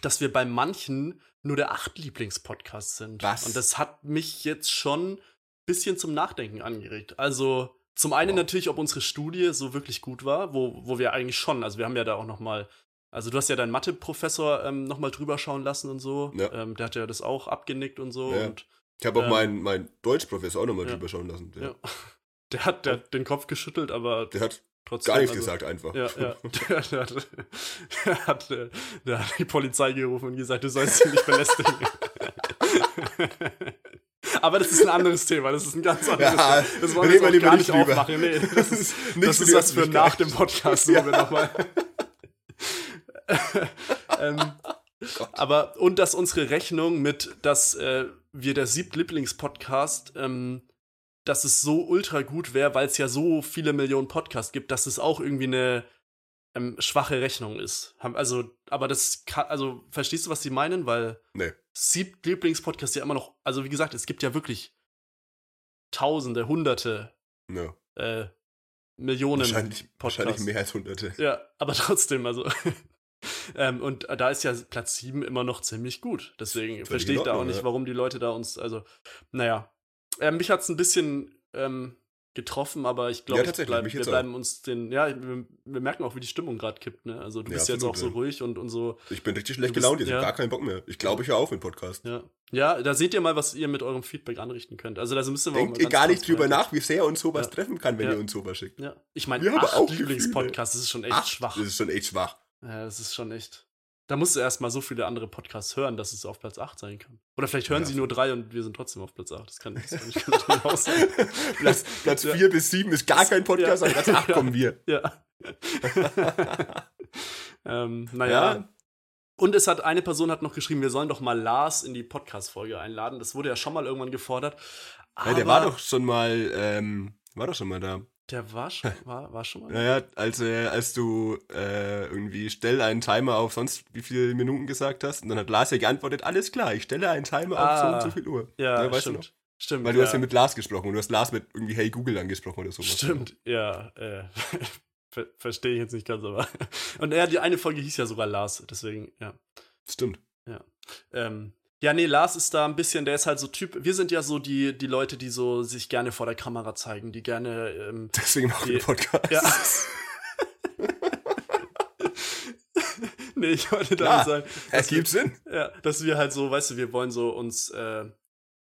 dass wir bei manchen nur der acht Lieblingspodcast sind. Was? Und das hat mich jetzt schon ein bisschen zum Nachdenken angeregt. Also zum einen Wow. natürlich, ob unsere Studie so wirklich gut war, wo, wo wir eigentlich schon, also wir haben ja da auch noch mal, also du hast ja deinen Mathe-Professor ähm, noch mal drüber schauen lassen und so. Ja. Ähm, der hat ja das auch abgenickt und so. Ja. Und Ich habe auch Ähm, meinen mein Deutschprofessor auch nochmal ja. drüber schauen lassen. Der, ja. der hat der hat den Kopf geschüttelt, aber der hat trotzdem. gar nichts also, gesagt einfach. Ja, ja. Der, der, hat, der, hat, äh, der hat die Polizei gerufen und gesagt, du sollst sie nicht belästigen. Aber das ist ein anderes Thema. Das ist ein ganz anderes Ja, Thema. Das wollen wir jetzt auch gar lieber nicht drüber. aufmachen. Nee, das ist, das für ist was für nach dem Podcast, wo Ja. wir nochmal. ähm, aber, und dass unsere Rechnung mit, dass äh, wir der Siebtlieblings-Podcast, ähm, dass es so ultra gut wäre, weil es ja so viele Millionen Podcasts gibt, dass es auch irgendwie eine ähm, schwache Rechnung ist. Also, aber das kann, also, verstehst du, was sie meinen? Weil Nee. Siebtlieblings-Podcast ja immer noch, also wie gesagt, es gibt ja wirklich Tausende, Hunderte, Ja. äh, Millionen Wahrscheinlich, wahrscheinlich Podcasts. mehr als hunderte. Ja, aber trotzdem, also. ähm, und da ist ja Platz 7 immer noch ziemlich gut. Deswegen verstehe ich da auch nicht, warum die Leute da uns, also, naja. Ähm, mich hat es ein bisschen ähm, getroffen, aber ich glaube, Ja, ich bleib, wir bleiben uns den, ja, wir, wir merken auch, wie die Stimmung gerade kippt, ne? Also du Ja, bist jetzt auch absolut, so ruhig und, und so, Ich bin richtig schlecht bist- gelaunt, ich ja. habe gar keinen Bock mehr. Ich glaube, ich höre auf mit Podcast. ja. Ja, da seht ihr mal, was ihr mit eurem Feedback anrichten könnt. Also da müssen wir auch Denkt ihr gar nicht drüber nach, wie sehr uns sowas Ja. treffen kann, wenn ihr uns sowas schickt. Ja, ich meine, acht auch Lieblingspodcasts, das ist schon echt Acht, schwach. Das ist schon echt schwach. Ja, das ist schon echt. Da musst du erst mal so viele andere Podcasts hören, dass es auf Platz 8 sein kann. Oder vielleicht hören Ja. sie nur drei und wir sind trotzdem auf Platz 8. Das kann, das kann, ich kann nicht genau sein. Platz, Platz Ja. 4 bis 7 ist gar kein Podcast, Ja. aber Platz 8 Ja. kommen wir. Ja. ähm, naja. Ja. Und es hat eine Person hat noch geschrieben, wir sollen doch mal Lars in die Podcast-Folge einladen. Das wurde ja schon mal irgendwann gefordert. Der war doch schon mal, ähm, war doch schon mal da. Der war schon, war, war schon mal. Naja, als, äh, als du äh, irgendwie stell einen Timer auf sonst wie viele Minuten gesagt hast, und dann hat Lars ja geantwortet, alles klar, ich stelle einen Timer auf so Ah. und so viel Uhr. Ja, weißt du stimmt. noch? Stimmt. Weil du ja. hast ja mit Lars gesprochen und du hast Lars mit irgendwie Hey Google angesprochen oder sowas. Stimmt, ja. Äh, ver Verstehe ich jetzt nicht ganz, aber. Und ja, die eine Folge hieß ja sogar Lars, deswegen, ja. Stimmt. Ähm, ja, nee, Lars ist da ein bisschen, der ist halt so Typ. Wir sind ja so die, die Leute, die so sich gerne vor der Kamera zeigen, die gerne. Ähm, Deswegen machen wir Podcast. ja. nee, ich wollte damit sagen, Es gibt Sinn. ja, dass wir halt so, weißt du, wir wollen so uns, äh,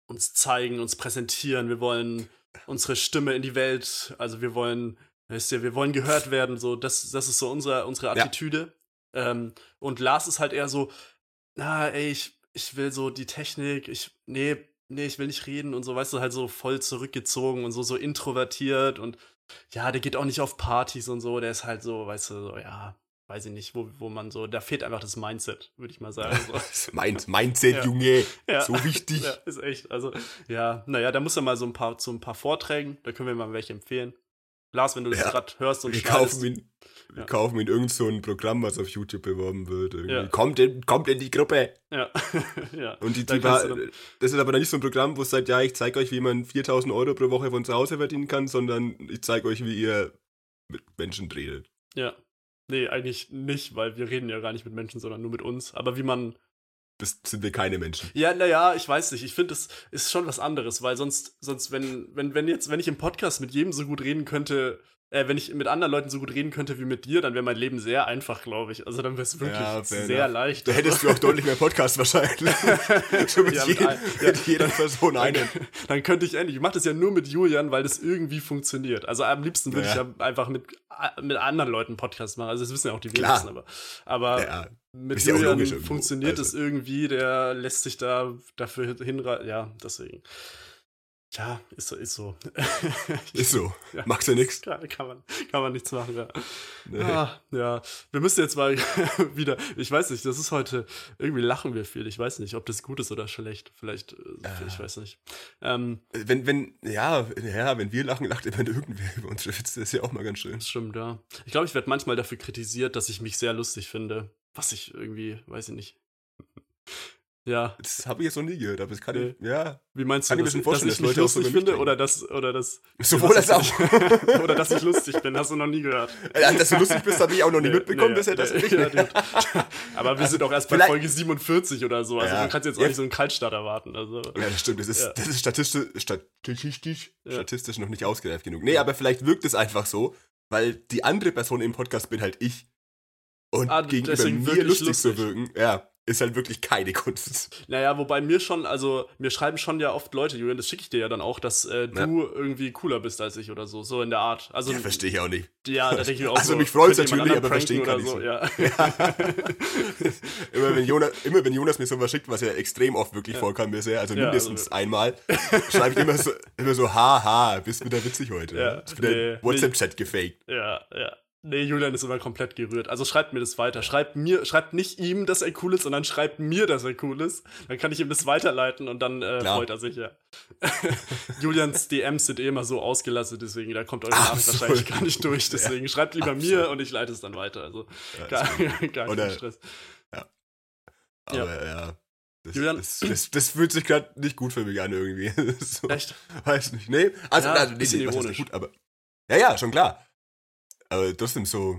uns zeigen, uns präsentieren, wir wollen unsere Stimme in die Welt, also wir wollen, weißt du, wir wollen gehört werden, so, das, das ist so unsere, unsere Ja. Attitüde. Ähm, und Lars ist halt eher so, na, ey, ich, ich will so die Technik, ich, nee, nee, ich will nicht reden und so, weißt du, halt so voll zurückgezogen und so, so introvertiert und ja, der geht auch nicht auf Partys und so, der ist halt so, weißt du, so, ja, weiß ich nicht, wo, wo man so, da fehlt einfach das Mindset, würde ich mal sagen. So. Mein, Mindset, Ja. Junge. Ja. So wichtig. Ja, ist echt. Also, ja, naja, da muss er mal so ein paar zu ein paar Vorträgen, da können wir mal welche empfehlen. Lars, wenn du das Ja. gerade hörst und Wir schneidest, kaufen ihn, wir Ja. kaufen ihn irgend so ein Programm, was auf YouTube beworben wird. Ja. Kommt, in, kommt in die Gruppe. Ja, ja. Und die, die war, das ist aber dann nicht so ein Programm, wo es sagt, ja, ich zeige euch, wie man 4000 Euro pro Woche von zu Hause verdienen kann, sondern ich zeige euch, wie ihr mit Menschen redet. Ja. Nee, eigentlich nicht, weil wir reden ja gar nicht mit Menschen, sondern nur mit uns. Aber wie man. Das sind wir keine Menschen. Ja, naja, ich weiß nicht. Ich finde, das ist schon was anderes, weil sonst, sonst, wenn, wenn, wenn jetzt, wenn ich im Podcast mit jedem so gut reden könnte, äh, wenn ich mit anderen Leuten so gut reden könnte wie mit dir, dann wäre mein Leben sehr einfach, glaube ich. Also dann wäre es wirklich Ja, sehr enough. leicht. Da hättest du auch deutlich mehr Podcast wahrscheinlich. so mit, Ja, mit ein- ja. mit jeder Person einen. dann könnte ich endlich. Ich mache das ja nur mit Julian, weil das irgendwie funktioniert. Also am liebsten würde ich Ja. einfach mit, mit anderen Leuten Podcast machen. Also das wissen ja auch die wenigsten, aber, aber mit ist Julian logisch funktioniert Also. es irgendwie, der lässt sich da dafür hinreißen. Ja, deswegen. Ja, ist so, ist so. ist so. Ja. Macht ja nichts. Kann, kann, man, kann man nichts machen, ja. Nee. Ah, ja, wir müssen jetzt mal wieder, ich weiß nicht, das ist heute, irgendwie lachen wir viel. Ich weiß nicht, ob das gut ist oder schlecht. Vielleicht, äh, ich weiß nicht. Ähm, Wenn, wenn, ja, ja, wenn wir lachen, lacht immer irgendwer über unsere Witze. Das ist ja auch mal ganz schön. Das stimmt, ja. Ich glaube, ich werde manchmal dafür kritisiert, dass ich mich sehr lustig finde. Was ich irgendwie, weiß ich nicht. Ja, Das habe ich jetzt noch nie gehört, aber das kann Nee. ich, ja. wie meinst du, Kann ich mir dass, schon dass ich mich so lustig finde oder dass, oder dass, Sowohl als auch. ich- oder dass ich lustig bin, hast du noch nie gehört. Ja, dass du lustig bist, habe ich auch noch nie mitbekommen Nee, bisher. Das nee, nicht. ja. Aber wir sind auch erst bei Folge 47 oder so. Also Ja. man kann jetzt auch Ja. nicht so einen Kaltstart erwarten. Also. Ja, das stimmt. Das ist, das ist statistisch, statistisch, statistisch noch nicht ausgereift genug. Nee, aber vielleicht wirkt es einfach so, weil die andere Person im Podcast bin halt ich. Und Ah, gegenüber mir wirklich lustig, zu lustig. wirken, ja, ist halt wirklich keine Kunst. Naja, wobei mir schon, also mir schreiben schon ja oft Leute, Julian, das schicke ich dir ja dann auch, dass äh, du Ja. irgendwie cooler bist als ich oder so, so in der Art. Also Ja, verstehe ich auch nicht. Ja, da denke ich auch Also so. mich ihr jemand natürlich, aber verstehen kann ich's so. Ja. Immer wenn, Jonas, immer wenn Jonas mir sowas schickt, was ja extrem oft wirklich vorkam bisher, also mindestens also- einmal, schreibe ich immer so, immer so, haha, bist wieder witzig heute. Ja, wieder nee, WhatsApp-Chat gefaked. ja, ja. Nee, Julian ist immer komplett gerührt. Also schreibt mir das weiter. Schreibt mir, schreibt nicht ihm, dass er cool ist, sondern schreibt mir, dass er cool ist. Dann kann ich ihm das weiterleiten und dann äh, Klar. freut er sich ja. Julians DMs sind eh immer so ausgelastet, deswegen da kommt eure Ach Nachricht wahrscheinlich gar nicht durch. Deswegen schreibt lieber Ach mir und ich leite es dann weiter. Also Ja, gar, gar kein Stress. Aber ja. Das, Julian- das, das, das fühlt sich gerade nicht gut für mich an irgendwie. so, Echt? Weiß nicht. Nee, also, Ja, also nee, nee, ironisch. gut, aber. Ja, ja, schon klar. Aber trotzdem so,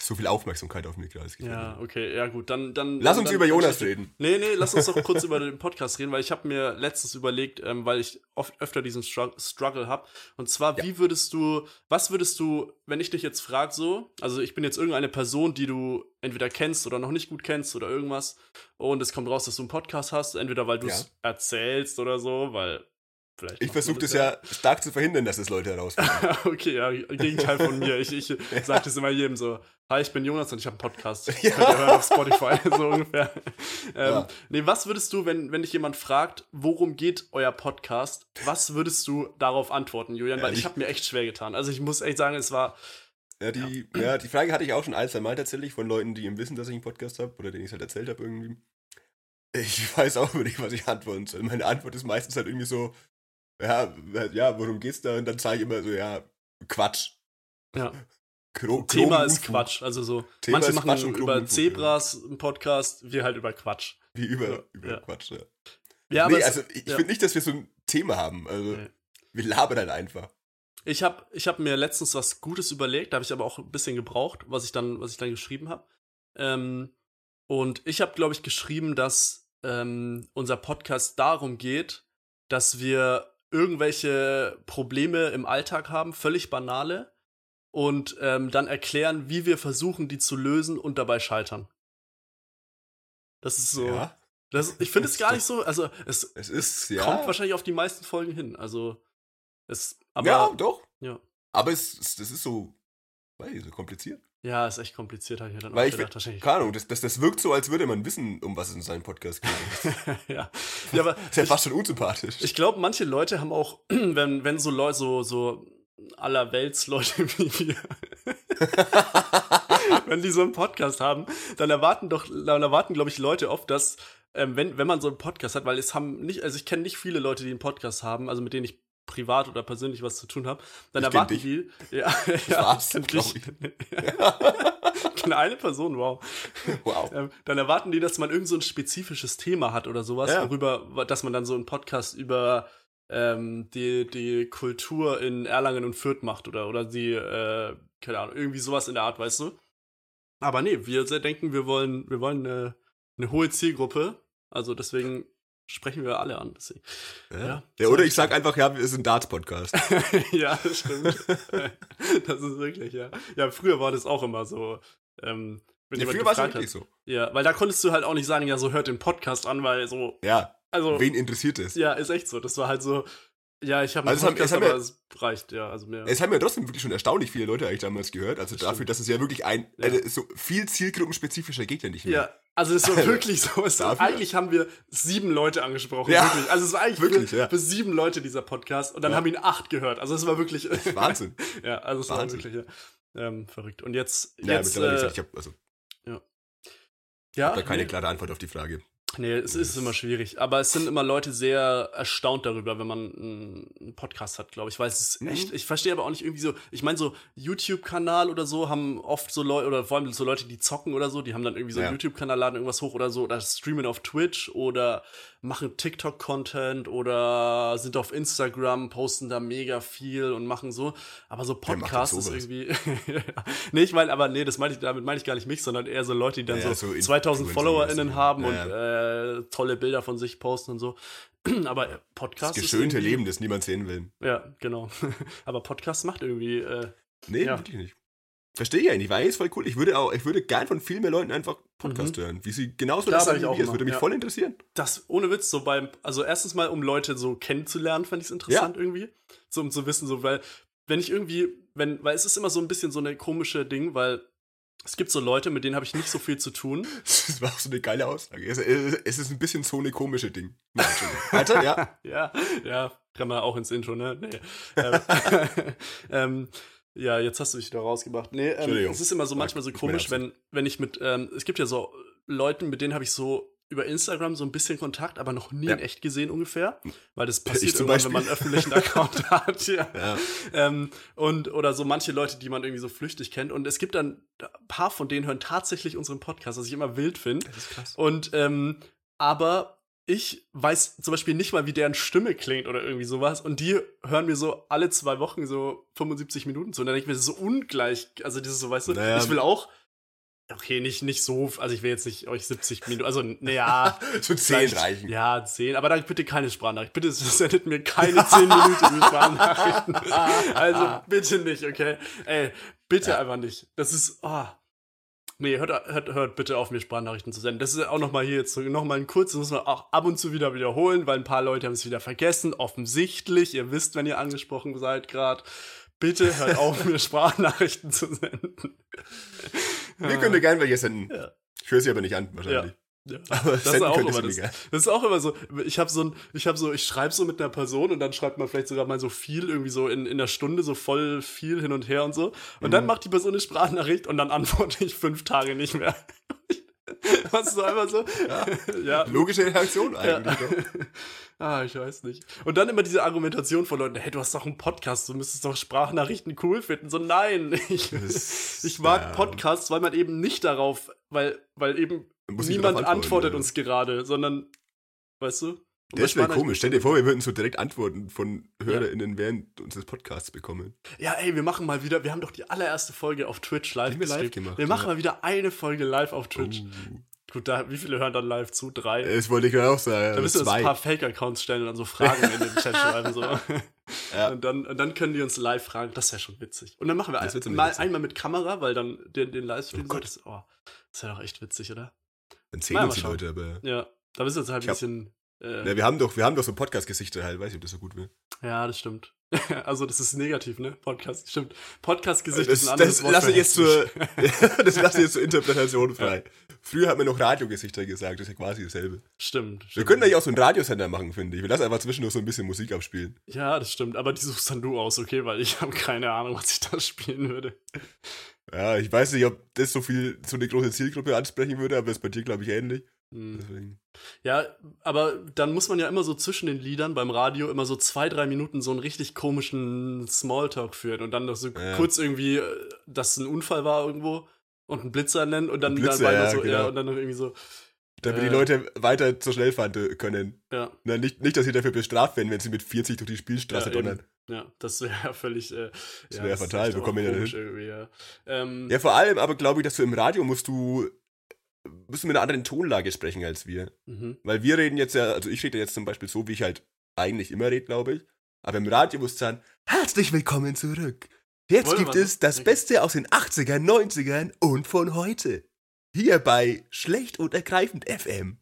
so viel Aufmerksamkeit auf mich gerade. Ja, mir. okay, ja gut, dann... dann Lass uns dann, über Jonas reden. Nee, nee, lass uns doch kurz über den Podcast reden, weil ich habe mir letztens überlegt, ähm, weil ich oft öfter diesen Strugg Struggle habe. Und zwar, Ja. wie würdest du, was würdest du, wenn ich dich jetzt frage so, also ich bin jetzt irgendeine Person, die du entweder kennst oder noch nicht gut kennst oder irgendwas, und es kommt raus, dass du einen Podcast hast, entweder weil du es Ja. erzählst oder so, weil vielleicht. Ich versuche das ja stark zu verhindern, dass das Leute herausfinden. okay, ja, Gegenteil von mir. Ich, ich sage das immer jedem so. Hi, ich bin Jonas und ich habe einen Podcast. Ja. Könnt ihr hören auf Spotify, so ungefähr. Ähm, Ja. Nee, was würdest du, wenn, wenn dich jemand fragt, worum geht euer Podcast, was würdest du darauf antworten, Julian? Ja, Weil ich ich- habe mir echt schwer getan. Also ich muss echt sagen, es war, Ja, die, ja. die Frage hatte ich auch schon ein, zwei Mal tatsächlich von Leuten, die im Wissen, dass ich einen Podcast habe oder denen ich es halt erzählt habe irgendwie. Ich weiß auch nicht, was ich antworten soll. Meine Antwort ist meistens halt irgendwie so, ja, ja, worum geht's da? Und dann sage ich immer so, ja, Quatsch. ja, Kro Thema ist. Quatsch. Also so, Thema manche machen Quatsch über Zebras einen Podcast, wir halt über Quatsch. Wie über, Ja, über ja. Quatsch, ja. Ja, nee, also ich ja. finde nicht, dass wir so ein Thema haben. Also Nee. wir labern halt einfach. Ich habe ich hab mir letztens was Gutes überlegt, da habe ich aber auch ein bisschen gebraucht, was ich dann, was ich dann geschrieben habe. Ähm, und ich habe, glaube ich, geschrieben, dass ähm, unser Podcast darum geht, dass wir irgendwelche Probleme im Alltag haben, völlig banale, und ähm, dann erklären, wie wir versuchen, die zu lösen und dabei scheitern. Das ist so. Ja. Das, ich finde es gar nicht so. Also, es, Es ist, ja. kommt wahrscheinlich auf die meisten Folgen hin. Also, es. Aber, ja, doch. Ja. Aber es, es, das ist so, weiß so kompliziert. Ja, ist echt kompliziert, habe ich mir dann Weil auch ich, gedacht, wahrscheinlich. keine Ahnung, das, das, das wirkt so, als würde man wissen, um was es in seinem Podcast geht. ja. ja, aber Das ist ja fast schon unsympathisch. ich glaube, manche Leute haben auch, wenn, wenn so Leute, so, so allerweltsleute wie wir, wenn die so einen Podcast haben, dann erwarten doch, dann erwarten, glaube ich, Leute oft, dass, ähm, wenn, wenn man so einen Podcast hat, weil es haben nicht, also ich kenne nicht viele Leute, die einen Podcast haben, also mit denen ich privat oder persönlich was zu tun habe, dann Ich erwarten die, ja, ja, ich kenne eine Person, wow. Wow. Ähm, dann erwarten die, dass man irgend so ein spezifisches Thema hat oder sowas, Ja. worüber, dass man dann so einen Podcast über ähm, die, die Kultur in Erlangen und Fürth macht oder, oder die, äh, keine Ahnung, irgendwie sowas in der Art, weißt du? Aber nee, wir denken, wir wollen, wir wollen eine, eine hohe Zielgruppe. Also deswegen sprechen wir alle an. Deswegen. Ja. Ja, oder ich sag einfach, ja, wir sind ein Darts-Podcast. ja, das stimmt. das ist wirklich, ja. Ja, früher war das auch immer so. Ähm, wenn Ja, früher war es wirklich hat. so. Ja, weil da konntest du halt auch nicht sagen, ja, so hört den Podcast an, weil so, Ja, also, wen interessiert es? ja, ist echt so. Das war halt so, ja, ich habe Also es haben- Podcast, es haben aber ja- es reicht, ja, also mehr. Es haben ja trotzdem wirklich schon erstaunlich viele Leute eigentlich damals gehört. Also Das dafür, stimmt. dass es ja wirklich ein, Ja. also so viel zielgruppenspezifischer geht ja nicht mehr. ja, also es war Also, wirklich so. Es dafür- eigentlich haben wir sieben Leute angesprochen, Ja, wirklich. Also es war eigentlich wirklich, für, ja. für sieben Leute dieser Podcast und dann Ja. haben ihn acht gehört. Also es war wirklich, Wahnsinn. ja, also es Wahnsinn. war wirklich ja, ähm, verrückt. Und jetzt, Ja, jetzt, mittlerweile äh, gesagt, ich habe also, ja, da keine nee. klare Antwort auf die Frage. Nee, es ist immer schwierig. Aber es sind immer Leute sehr erstaunt darüber, wenn man einen Podcast hat, glaube ich. Weil es ist Mhm. echt, ich verstehe aber auch nicht irgendwie so, ich meine, so YouTube-Kanal oder so haben oft so Leute, oder vor allem so Leute, die zocken oder so, die haben dann irgendwie so einen Ja. YouTube-Kanal, laden irgendwas hoch oder so, oder streamen auf Twitch oder machen TikTok-Content oder sind auf Instagram, posten da mega viel und machen so. Aber so Podcast ist irgendwie. nee, ich meine, aber nee, das meine ich, damit meine ich gar nicht mich, sondern eher so Leute, die dann Ja, so, so 2000 Influencer-mäßig. FollowerInnen haben Ja, und äh, tolle Bilder von sich posten und so. Aber äh, Das Podcast geschönte Leben, das niemand sehen will. Ja, genau. Aber Podcast macht irgendwie. Äh, Nee, Ja. wirklich nicht. Verstehe ich ja nicht, weil ist voll cool. Ich würde auch, ich würde gern von viel mehr Leuten einfach Podcast hören. Wie sie genauso Mhm. Das ich wie wir. Das würde mich ja. voll interessieren. das ohne Witz, so beim. Also, erstens mal, um Leute so kennenzulernen, fand ich es interessant irgendwie. So, um zu wissen, so, weil, wenn ich irgendwie. wenn Weil es ist immer so ein bisschen so eine komische Ding, weil. Es gibt so Leute, mit denen habe ich nicht so viel zu tun. Das war auch so eine geile Aussage. Es, es ist ein bisschen so eine komische Ding. Ja, Entschuldigung. Weiter, ja. Ja, ja, kann man auch ins Intro, ne? Nee. ähm, ähm, ja, jetzt hast du dich da rausgebracht. Nee, ähm, es ist immer so manchmal so komisch, wenn, wenn ich mit, ähm, es gibt ja so Leuten, mit denen habe ich so über Instagram so ein bisschen Kontakt, aber noch nie Ja. in echt gesehen ungefähr. Weil das passiert irgendwann, wenn man einen öffentlichen Account hat. Ja. Ja. Ähm, und oder so manche Leute, die man irgendwie so flüchtig kennt. Und es gibt dann ein paar von denen hören tatsächlich unseren Podcast, was ich immer wild finde. Das ist krass. Und ähm, aber ich weiß zum Beispiel nicht mal, wie deren Stimme klingt oder irgendwie sowas. Und die hören mir so alle zwei Wochen so 75 Minuten zu. Und dann denke ich mir, das ist so ungleich. Also dieses so, weißt du, Naja. ich will auch. Okay, nicht, nicht so, also ich will jetzt nicht euch 70 Minuten, also naja. So zehn reichen. Ja, 10, aber dann bitte keine Sprachnachricht. Bitte sendet mir keine 10 Minuten Sprachnachrichten. Also bitte nicht, okay? Ey, bitte einfach nicht. Das ist, oh. Nee, hört, hört, hört bitte auf, mir Sprachnachrichten zu senden. Das ist auch nochmal hier jetzt nochmal ein kurz, das muss man auch ab und zu wieder wiederholen, weil ein paar Leute haben es wieder vergessen. Offensichtlich, ihr wisst, wenn ihr angesprochen seid gerade. Bitte hört auf, mir Sprachnachrichten zu senden. Wir können gerne welche senden. Ja. Ich höre sie aber nicht an, wahrscheinlich. Ja. Aber Das ist senden auch immer das, das ist auch immer so. Ich habe so ein, ich habe so, ich schreibe so mit einer Person und dann schreibt man vielleicht sogar mal so viel irgendwie so in, in der Stunde so voll viel hin und her und so. Und Mhm. dann macht die Person eine Sprachnachricht und dann antworte ich fünf Tage nicht mehr. Was ist so einfach so? Ja. ja. Logische Reaktion eigentlich. doch. ah, ich weiß nicht. Und dann immer diese Argumentation von Leuten, hey, du hast doch einen Podcast, du müsstest doch Sprachnachrichten cool finden. So, nein, ich, ich mag ja. Podcasts, weil man eben nicht darauf, weil, weil eben niemand antwortet ja. uns gerade, sondern, weißt du? Das wäre Sprachnachrichten- komisch. Stell dir vor, wir würden so direkt Antworten von HörerInnen während unseres Podcasts bekommen. Ja, ey, wir machen mal wieder, wir haben doch die allererste Folge auf Twitch live wir live gemacht, Wir machen ja. mal wieder eine Folge live auf Twitch. Oh. Gut, da, wie viele hören dann live zu? Drei? Das wollte ich gerade auch sagen. da müssen wir uns ein paar Fake-Accounts stellen und dann so Fragen in den Chat schreiben. So. Ja. Und, dann, und dann können die uns live fragen. Das wäre schon witzig. Und dann machen wir ein, mal, witzig. einmal mit Kamera, weil dann den, den Livestream Oh Gott. das, oh, das wäre doch echt witzig, oder? Dann Na, uns die. Leute, aber. Ja, da bist du jetzt halt ein bisschen. Äh, Ja, wir haben doch, wir haben doch so Podcast-Gesichter halt, weiß ich, ob das so gut will. ja, das stimmt. also, das ist negativ, ne? Podcast, stimmt. Podcast-Gesicht Das, ist ein anderes das Wort lasse jetzt zur, das lasse jetzt zur Interpretation frei. Früher hat man noch Radiogesichter gesagt, das ist ja quasi dasselbe. Stimmt. Wir stimmt. können eigentlich auch so einen Radiosender machen, finde ich. Wir lassen einfach zwischendurch so ein bisschen Musik abspielen. Ja, das stimmt. Aber die suchst dann du aus, okay? Weil ich habe keine Ahnung, was ich da spielen würde. Ja, ich weiß nicht, ob das so viel, so eine große Zielgruppe ansprechen würde, aber ist bei dir, glaube ich, ähnlich. Hm. Deswegen. Ja, aber dann muss man ja immer so zwischen den Liedern beim Radio immer so zwei, drei Minuten so einen richtig komischen Smalltalk führen und dann noch so Ja. kurz irgendwie, äh, dass ein Unfall war irgendwo und einen Blitzer nennen und dann, Blitzer, weiter ja, so, ja, genau. und dann noch irgendwie so, Damit Äh. die Leute weiter zu schnell fahren äh, können. ja, Na, nicht, nicht, dass sie dafür bestraft werden, wenn sie mit 40 durch die Spielstraße Ja, donnern. ja, das wäre ja völlig, äh, Das ja, wär ist fatal, kommen wir denn komisch hin? irgendwie, Ja. Ähm, Ja, vor allem aber glaube ich, dass du im Radio musst du musst du mit einer anderen Tonlage sprechen als wir. mhm. Weil wir reden jetzt ja, also ich rede jetzt zum Beispiel so, wie ich halt eigentlich immer rede, glaube ich. Aber im Radio muss dann herzlich willkommen zurück. Jetzt Wollen gibt es das Okay. Beste aus den 80ern, 90ern und von heute. Hier bei Schlecht und Ergreifend FM.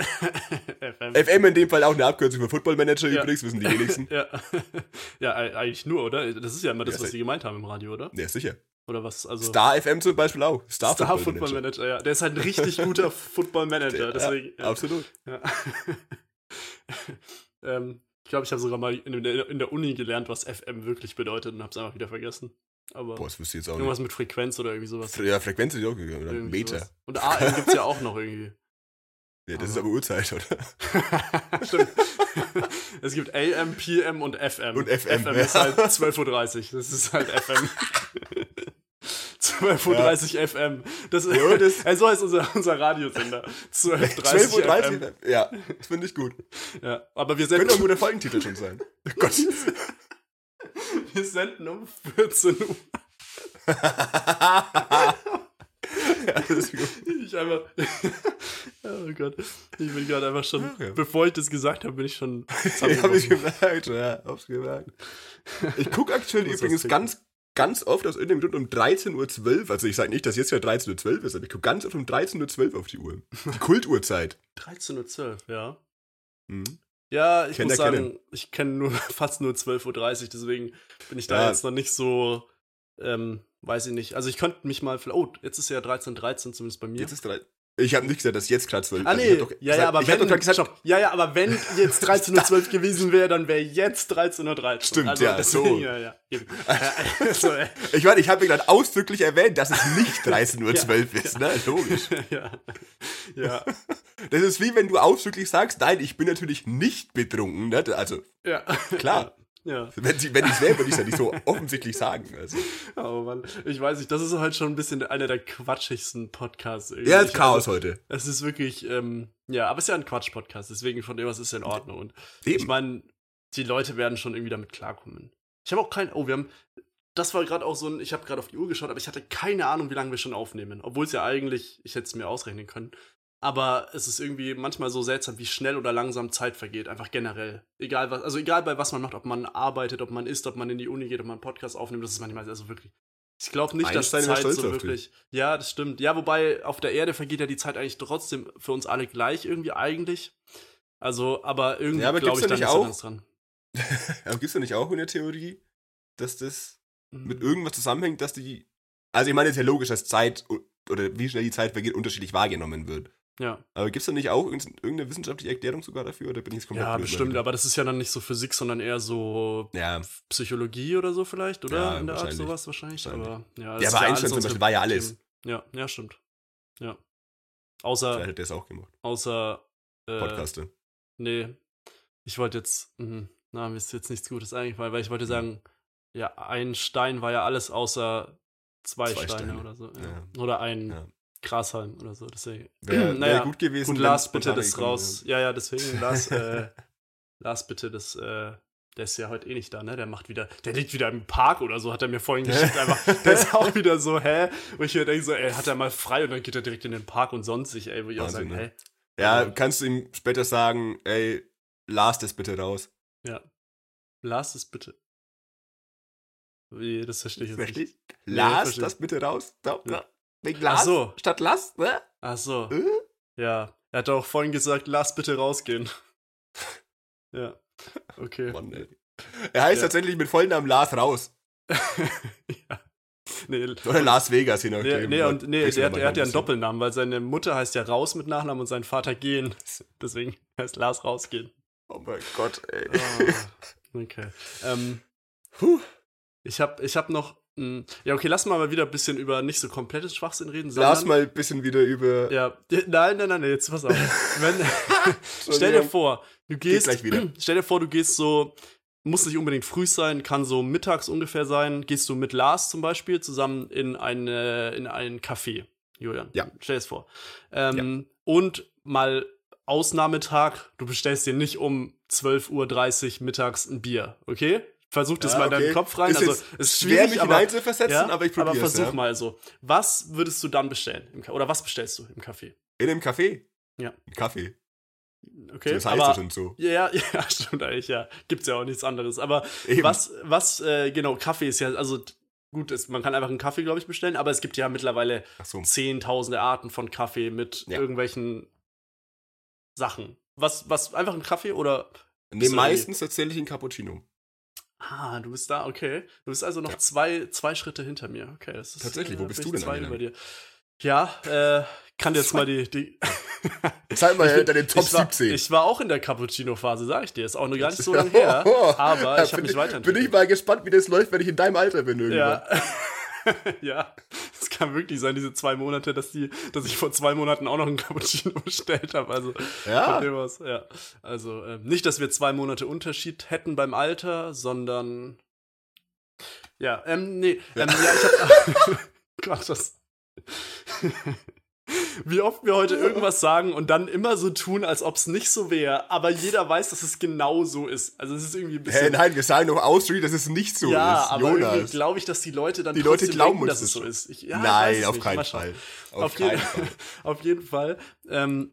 FM. FM in dem Fall auch eine Abkürzung für Football Manager Ja. übrigens, wissen die wenigsten. ja. ja, eigentlich nur, oder? Das ist ja immer das, Ja, was die gemeint haben im Radio, oder? Ja, sicher. Oder was? Also Star FM zum Beispiel auch. Star, Star Football, Football Manager. Manager, ja. Der ist halt ein richtig guter Football Manager, deswegen. Ja, absolut. Ähm, ich glaube, ich habe sogar mal in der, in der Uni gelernt, was FM wirklich bedeutet und habe es einfach wieder vergessen. Aber Boah, das wüsste ich jetzt auch irgendwas nicht. mit Frequenz oder irgendwie sowas. Ja, Frequenz ist auch gegangen, oder? Irgendwie Meter. sowas. Und AM gibt es ja auch noch irgendwie. Ja, das ist Aber- aber Uhrzeit, oder? Stimmt. es gibt AM, PM und FM. Und FM, FM ja. ist halt 12.30 Uhr. Das ist halt FM. 12.30 Uhr FM. Das, Ja, das- Ey, so heißt unser, unser Radiosender. 12.30 Uhr 12.30 FM. Uhr. Ja, das finde ich gut. Ja, aber wir Könnte auch ein senden, guter Folgentitel schon sein. Gott. Wir senden um 14 Uhr. ja. Ich einfach. oh Gott. Ich bin gerade einfach schon. Ja. Bevor ich das gesagt habe, bin ich schon. Ja, hab ich gemerkt, ja, hab's gemerkt. Ich gucke aktuell übrigens ganz, ganz oft aus irgendeinem Grund um 13.12 Uhr. Also ich sage nicht, dass jetzt ja 13.12 Uhr ist, aber ich gucke ganz oft um 13.12 Uhr auf die Uhr. Die Kultuhrzeit. 13.12 Uhr, ja. Mhm. Ja, ich Kenner muss sagen, kennen. ich kenne nur fast nur 12.30 Uhr, deswegen bin ich da Ja. jetzt noch nicht so, ähm, weiß ich nicht. Also ich könnte mich mal, oh, jetzt ist ja 13.13 zumindest bei mir. Jetzt ist drei. Ich habe nicht gesagt, dass jetzt gerade 12 ah, also nee, doch ja, gesagt- ja, aber wenn, gesagt, stopp. ja, ja, aber wenn jetzt 13.12 Uhr gewesen wäre, dann wäre jetzt 13.13 Uhr. Stimmt, also ja, deswegen, so. Ja, ja. Ja, also, ich meine, ich habe mir gerade ausdrücklich erwähnt, dass es nicht 13.12 Uhr ist, ne? Logisch. ja, ja, Das ist wie wenn du ausdrücklich sagst, nein, ich bin natürlich nicht betrunken, ne? Also, ja. Klar. Ja. wenn, sie- wenn ich es wäre, würde ich es ja nicht so offensichtlich sagen. Also. Oh Mann, ich weiß nicht, das ist halt schon ein bisschen einer der quatschigsten Podcasts. irgendwie. Ja, ist Chaos also, heute. Es ist wirklich, ähm, ja, aber es ist ja ein Quatsch-Podcast, deswegen von dem was ist in Ordnung. Und Eben. ich meine, die Leute werden schon irgendwie damit klarkommen. Ich habe auch kein, oh, wir haben, das war gerade auch so ein, ich habe gerade auf die Uhr geschaut, aber ich hatte keine Ahnung, wie lange wir schon aufnehmen. Obwohl es ja eigentlich, ich hätte es mir ausrechnen können. Aber es ist irgendwie manchmal so seltsam, wie schnell oder langsam Zeit vergeht, einfach generell. Egal was, also egal bei was man macht, ob man arbeitet, ob man isst, ob man in die Uni geht, ob man einen Podcast aufnimmt, das ist manchmal also wirklich. Ich glaube nicht, dass Einstein wäre Zeit so wirklich. Ja, das stimmt. Ja, wobei auf der Erde vergeht ja die Zeit eigentlich trotzdem für uns alle gleich irgendwie eigentlich. Also, aber irgendwie Ja, glaube ich da nicht so auch- ganz dran. Aber gibt es da nicht auch in der Theorie, dass das Mhm. mit irgendwas zusammenhängt, dass die. Also, ich meine, es ist ja logisch, dass Zeit oder wie schnell die Zeit vergeht, unterschiedlich wahrgenommen wird. Ja, Aber gibt es da nicht auch irgendein- irgendeine wissenschaftliche Erklärung sogar dafür? Oder bin ich jetzt komplett ja bestimmt, aber das ist ja dann nicht so Physik, sondern eher so Ja, Psychologie oder so vielleicht, oder? Ja, In der Art sowas wahrscheinlich. Wahrscheinlich. Aber, ja, das ja aber Einstein zum Beispiel war ja alles. Ja, ja, stimmt. Ja. Vielleicht Außer, hat er es auch gemacht. außer, äh, Podcaster. nee, ich wollte jetzt, mh, na, mir ist jetzt nichts Gutes eingefallen, weil ich wollte sagen, ja, ein Stein war ja alles außer zwei, Zwei Steine, Steine. oder so. Oder ein. Grashalm oder so. Deswegen. Wäre naja, wär gut gewesen. Gut, wenn Lars, bitte das raus. Ja, ja, deswegen, Lars, äh, Lars, bitte das, äh, der ist ja heute eh nicht da, ne? Der macht wieder, der liegt wieder im Park oder so, hat er mir vorhin geschickt. Einfach, der ist auch wieder so, hä? Wo ich mir denke, so, ey, hat er mal frei und dann geht er direkt in den Park und sonstig, ey, wo ich auch Wahnsinn, sage, ne? hä? Ja, kannst du ihm später sagen, ey, Lars das bitte raus. Ja. Lars das bitte. Wie, das verstehe ich jetzt nicht. Richtig? Nee, Lars verstehe. das bitte raus. So, Ja. ja. Wegen Ach Lars so. statt Lars, ne? Ach so. Äh? Ja, er hat auch vorhin gesagt, lass bitte rausgehen. ja, okay. Mann, ey. Er heißt Ja. tatsächlich mit Vollnamen Lars Raus. ja. Nee, Oder Las Vegas, je nee, nachdem. nee, und, nee der, wir der hat ja einen Doppelnamen, weil seine Mutter heißt ja Raus mit Nachnamen und sein Vater Gehen. Deswegen heißt Lars rausgehen. Oh mein Gott, ey. Ah, okay. Ähm, puh. Ich hab, ich hab noch. Mh, ja, okay, lass mal wieder ein bisschen über nicht so komplettes Schwachsinn reden. Sondern, Lass mal ein bisschen wieder über. Ja, nein, nein, nein, jetzt pass auf. Wenn, stell dir vor, du gehst. gleich wieder. Stell dir vor, du gehst so. Muss nicht unbedingt früh sein, kann so mittags ungefähr sein. Gehst du mit Lars zum Beispiel zusammen in, eine, in einen Café, Julian. Ja. Stell dir das vor. Ähm, Und mal Ausnahmetag, du bestellst dir nicht um 12.30 Uhr mittags ein Bier, okay? Versuch das Ja, mal in deinen. Kopf rein. Ist also, ist schwer, schwierig, mich aber, hineinzuversetzen, ja, aber ich aber probier's, versuch ja. mal so. Was würdest du dann bestellen? Im Oder was bestellst du im Café? In einem Café. Ja. Ein Kaffee. Okay, das heißt aber, ja schon so. Ja, ja, stimmt eigentlich, ja. Gibt's ja auch nichts anderes. Aber Eben. was, was, äh, genau, Kaffee ist ja, also gut, ist, man kann einfach einen Kaffee, glaube ich, bestellen, aber es gibt ja mittlerweile so. zehntausende Arten von Kaffee mit Ja. irgendwelchen Sachen. Was, was, einfach ein Kaffee oder? Nee, meistens tatsächlich ein Cappuccino. Ah, du bist da, okay. Du bist also noch Ja. zwei, zwei Schritte hinter mir. Okay, das ist. Tatsächlich, wo bist bin du denn zwei über dir. Ja, äh, kann jetzt mal die, die Zeig mal bin- deine Top ich war, 17. Ich war auch in der Cappuccino-Phase, sag ich dir. Ist auch noch gar nicht so lange her. Aber Ja, ich habe bin mich Bin weiterentwickelt. ich mal gespannt, wie das läuft, wenn ich in deinem Alter bin irgendwann. Ja. ja, kann wirklich sein, diese zwei Monate, dass die, dass ich vor zwei Monaten auch noch einen Cappuccino bestellt habe. Also Ja. aus, ja. Also ähm, nicht, dass wir zwei Monate Unterschied hätten beim Alter, sondern ja, ähm, nee, ähm, ja, ich hab Gott, das. Wie oft wir heute irgendwas sagen und dann immer so tun, als ob es nicht so wäre, aber jeder weiß, dass es genau so ist. Also es ist irgendwie ein bisschen. Hä, nein, wir sagen doch ausdrücklich, dass es nicht so ja, ist. aber irgendwie Jonas. glaube ich, dass die Leute dann Die Leute glauben denken, dass es so ist. Ich, ja, Nein, auf keinen. Fall. Auf, Auf jeden, keinen Fall. auf jeden Fall. Ähm,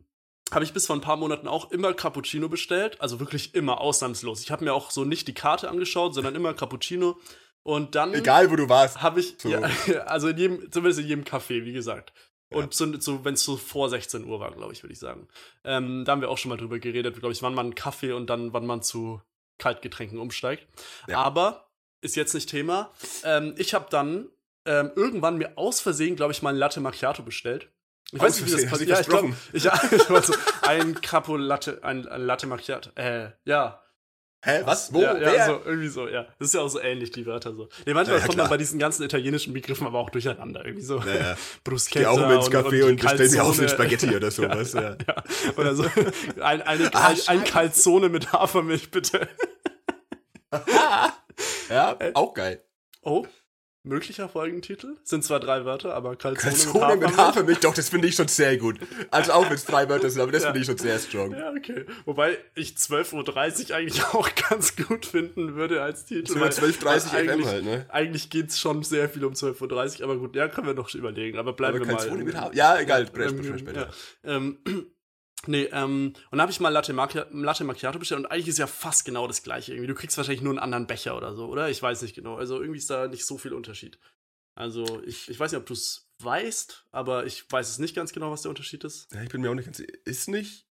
habe ich bis vor ein paar Monaten auch immer Cappuccino bestellt. Also wirklich immer, ausnahmslos. Ich habe mir auch so nicht die Karte angeschaut, sondern immer Cappuccino. Und dann Egal, wo du warst. habe ich, So. ja, also in jedem, zumindest in jedem Café, wie gesagt. Und so, so wenn es so vor 16 Uhr war, glaube ich, würde ich sagen. Ähm, da haben wir auch schon mal drüber geredet, glaube ich, wann man Kaffee und dann wann man zu Kaltgetränken umsteigt. Ja. Aber ist jetzt nicht Thema. Ähm, ich habe dann ähm, irgendwann mir aus Versehen, glaube ich, mal ein Latte Macchiato bestellt. Ich Aus weiß nicht, wie das passiert. Ja, ich glaube, ich, ja, ich war so, ein Capo Latte, ein, ein Latte Macchiato. Äh, ja, Hä, was? Wo? ja, ja, so, irgendwie so, ja. Das ist ja auch so ähnlich, die Wörter so. Nee, manchmal Ja, kommt man bei diesen ganzen italienischen Begriffen aber auch durcheinander. Irgendwie so. Ja, ja. Bruschetta Geh auch immer ins Café und, die bestell dir auch eine Calzone. Spaghetti oder sowas. Ja, Ja, oder so. Ein, eine, Ah, ein. Calzone mit Hafermilch, bitte. ja. auch geil. Oh, möglicher Folgentitel? Sind zwar drei Wörter, aber Calzone, Calzone mit Hafermilch, doch, das finde ich schon sehr gut. Also auch wenn es drei Wörter sind, aber das Ja. finde ich schon sehr strong. Ja, okay. Wobei ich 12.30 Uhr eigentlich auch ganz gut finden würde als Titel. Sind wir weil- 12.30 weil FM eigentlich- halt, ne? Eigentlich geht es schon sehr viel um 12.30 Uhr, aber gut, ja, können wir noch überlegen. Aber bleiben Aber wir mal. Mit Hafer- Ja, egal, Ähm, besprechen wir später. Ja. Ähm, nee, ähm, und dann habe ich mal Latte, Macchia Latte Macchiato bestellt und eigentlich ist ja fast genau das gleiche irgendwie. Du kriegst wahrscheinlich nur einen anderen Becher oder so, oder? Ich weiß nicht genau. Also irgendwie ist da nicht so viel Unterschied. Also ich, ich weiß nicht, ob du es weißt, aber ich weiß es nicht ganz genau, was der Unterschied ist. Ja, ich bin mir auch nicht ganz Ist nicht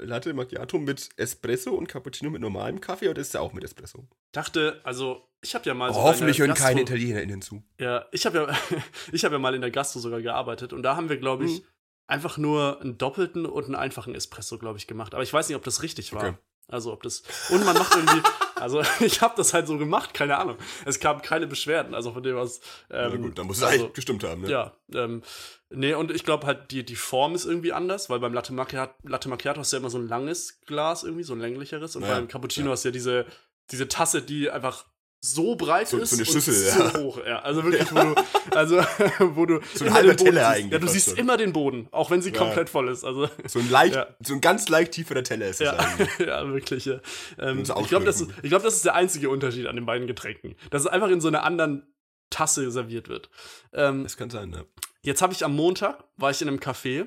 Latte Macchiato mit Espresso und Cappuccino mit normalem Kaffee oder ist der auch mit Espresso? Dachte, also ich habe ja mal so Oh, hoffentlich hören keine ItalienerInnen zu. Ja, ich habe ja, ich habe ja mal in der Gastro sogar gearbeitet und da haben wir, glaube ich, Mhm. Einfach nur einen doppelten und einen einfachen Espresso, glaube ich, gemacht. Aber ich weiß nicht, ob das richtig war. Okay. Also ob das und man macht irgendwie, also ich habe das halt so gemacht, keine Ahnung. Es gab keine Beschwerden, also von dem was. Na Ähm, gut, dann muss es also, eigentlich gestimmt haben, ne? Ja, ähm, nee, und ich glaube halt, die, die Form ist irgendwie anders, weil beim Latte Macchiato, Latte Macchiato hast du ja immer so ein langes Glas irgendwie, so ein länglicheres. Und Ja, beim Cappuccino ja. hast du ja diese, diese Tasse, die einfach so breit So- ist so eine und Schüssel, so ja. hoch, ja. Also wirklich, wo du, also, wo du So ein halber Teller siehst. eigentlich Ja, du siehst schon. immer den Boden, auch wenn sie Ja. komplett voll ist. Also, So ein leicht, Ja. so ein ganz leicht tieferer Teller ist es ja, eigentlich. ja, wirklich. Ja. Ähm, so ich glaube, das, ist- ich glaub, das ist der einzige Unterschied an den beiden Getränken. Dass es einfach in so einer anderen Tasse serviert wird. Ähm, Das kann sein, ne? Jetzt habe ich am Montag, war ich in einem Café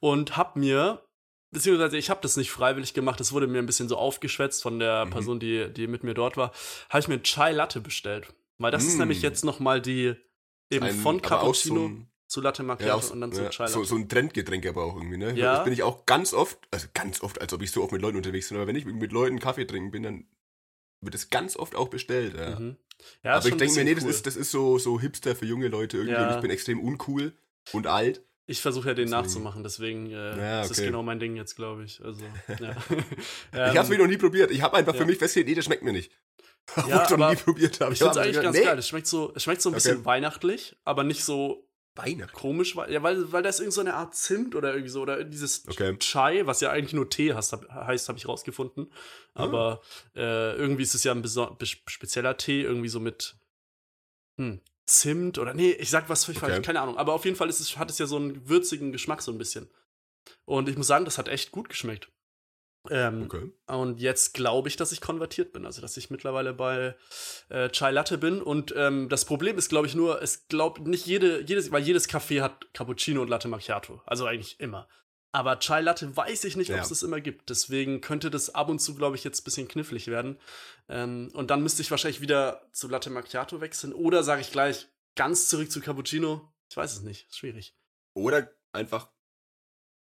und habe mir, beziehungsweise ich habe das nicht freiwillig gemacht, das wurde mir ein bisschen so aufgeschwätzt von der Mhm. Person, die, die mit mir dort war, habe ich mir Chai Latte bestellt. Weil das ist Mm. nämlich jetzt noch mal die, eben Ein- von auch Cappuccino. So zu Latte Macchiato ja, und dann zu Chai Latte. So, so ein Trendgetränk aber auch irgendwie, ne? Ja. Das bin ich auch ganz oft, also ganz oft, als ob ich so oft mit Leuten unterwegs bin, aber wenn ich mit Leuten Kaffee trinken bin, dann wird es ganz oft auch bestellt, ja. Mhm. ja aber ich denke mir, nee, das, ist, das ist so, so Hipster für junge Leute irgendwie ja. ich bin extrem uncool und alt. Ich versuche ja den deswegen. nachzumachen, deswegen äh, ja, okay. ist das genau mein Ding jetzt, glaube ich. Also, ja. ich habe es noch nie probiert. Ich habe einfach für mich festgestellt, nee, das schmeckt mir nicht. Ja, ich noch nie probiert habe. Ich finde es eigentlich ganz nee. geil. Es schmeckt so, es schmeckt so ein bisschen okay. weihnachtlich, aber nicht so Weihnachten. Komisch, ja, weil, weil das irgend so eine Art Zimt oder irgendwie so, oder dieses okay. Chai, was ja eigentlich nur Tee heißt, heißt habe ich rausgefunden. Aber ah. äh, irgendwie ist es ja ein spezieller Tee, irgendwie so mit hm, Zimt oder nee, ich sag was völlig okay. falsch, keine Ahnung. Aber auf jeden Fall ist es, hat es ja so einen würzigen Geschmack so ein bisschen. Und ich muss sagen, das hat echt gut geschmeckt. Ähm, okay. Und jetzt glaube ich, dass ich konvertiert bin, also dass ich mittlerweile bei äh, Chai Latte bin. Und ähm, das Problem ist, glaube ich, nur, es glaubt nicht jede, jedes, weil jedes Café hat Cappuccino und Latte Macchiato. Also eigentlich immer. Aber Chai Latte weiß ich nicht, ja. ob es das immer gibt. Deswegen könnte das ab und zu, glaube ich, jetzt ein bisschen knifflig werden. Ähm, und dann müsste ich wahrscheinlich wieder zu Latte Macchiato wechseln. Oder sage ich gleich ganz zurück zu Cappuccino. Ich weiß es nicht. Schwierig. Oder einfach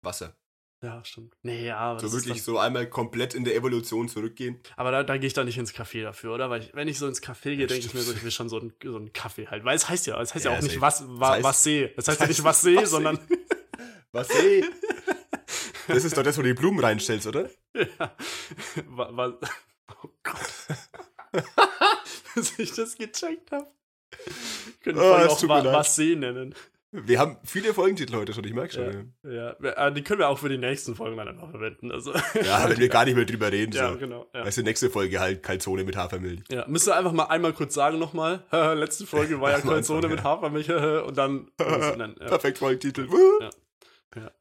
Wasser. Ja, stimmt. Nee, ja. So wirklich so einmal komplett in der Evolution zurückgehen. Aber da, da gehe ich dann nicht ins Café dafür, oder? Weil ich, wenn ich so ins Café gehe, denke ich mir so, ich will schon so einen, so einen Kaffee halt. Weil es heißt ja, es heißt ja, ja auch nicht was, wa, das heißt, was See. Es heißt ja nicht was See, sondern. Was See? Das ist doch das, wo du die Blumen reinstellst, oder? Ja. Was, wa oh Gott. Bis ich das gecheckt habe. Können wir oh, auch wa was See nennen. Wir haben viele Folgentitel heute schon, ich merke schon. Ja, ja. ja, die können wir auch für die nächsten Folgen dann einfach verwenden. Also. Ja, wenn wir gar nicht mehr drüber reden. Ja, so. genau. Ja. Weißt du, nächste Folge halt Kalzone mit Hafermilch. Ja, müsst ihr einfach mal einmal kurz sagen nochmal. letzte Folge war ja Kalzone mit Hafermilch und dann. ja. Perfekt Folgentitel. Ja. ja.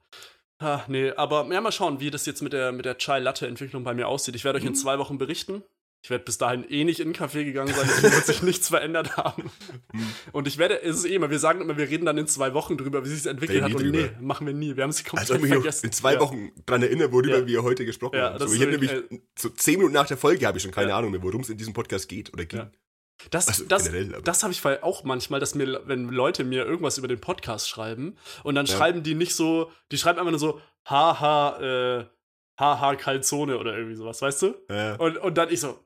Ah, nee, aber ja, mal schauen, wie das jetzt mit der, mit der Chai-Latte-Entwicklung bei mir aussieht. Ich werde euch in mhm. zwei Wochen berichten. Ich werde bis dahin eh nicht in den Café gegangen sein, deswegen wird sich nichts verändert haben. Hm. Und ich werde, es ist eh immer, wir sagen immer, wir reden dann in zwei Wochen drüber, wie sich es entwickelt hat. Und drüber. nee, machen wir nie. Wir haben es komplett also, vergessen. In zwei Wochen ja. dran erinnern, worüber ja. wir heute gesprochen ja, haben. So, ich habe nämlich, äh, so zehn Minuten nach der Folge habe ich schon keine. Ahnung mehr, worum es in diesem Podcast geht oder ging. Das, also das, das habe ich auch manchmal, dass mir, wenn Leute mir irgendwas über den Podcast schreiben und dann schreiben die nicht so, die schreiben einfach nur so, haha, äh, haha, Kalzone oder irgendwie sowas, weißt du? Ja. Und, und dann ich so,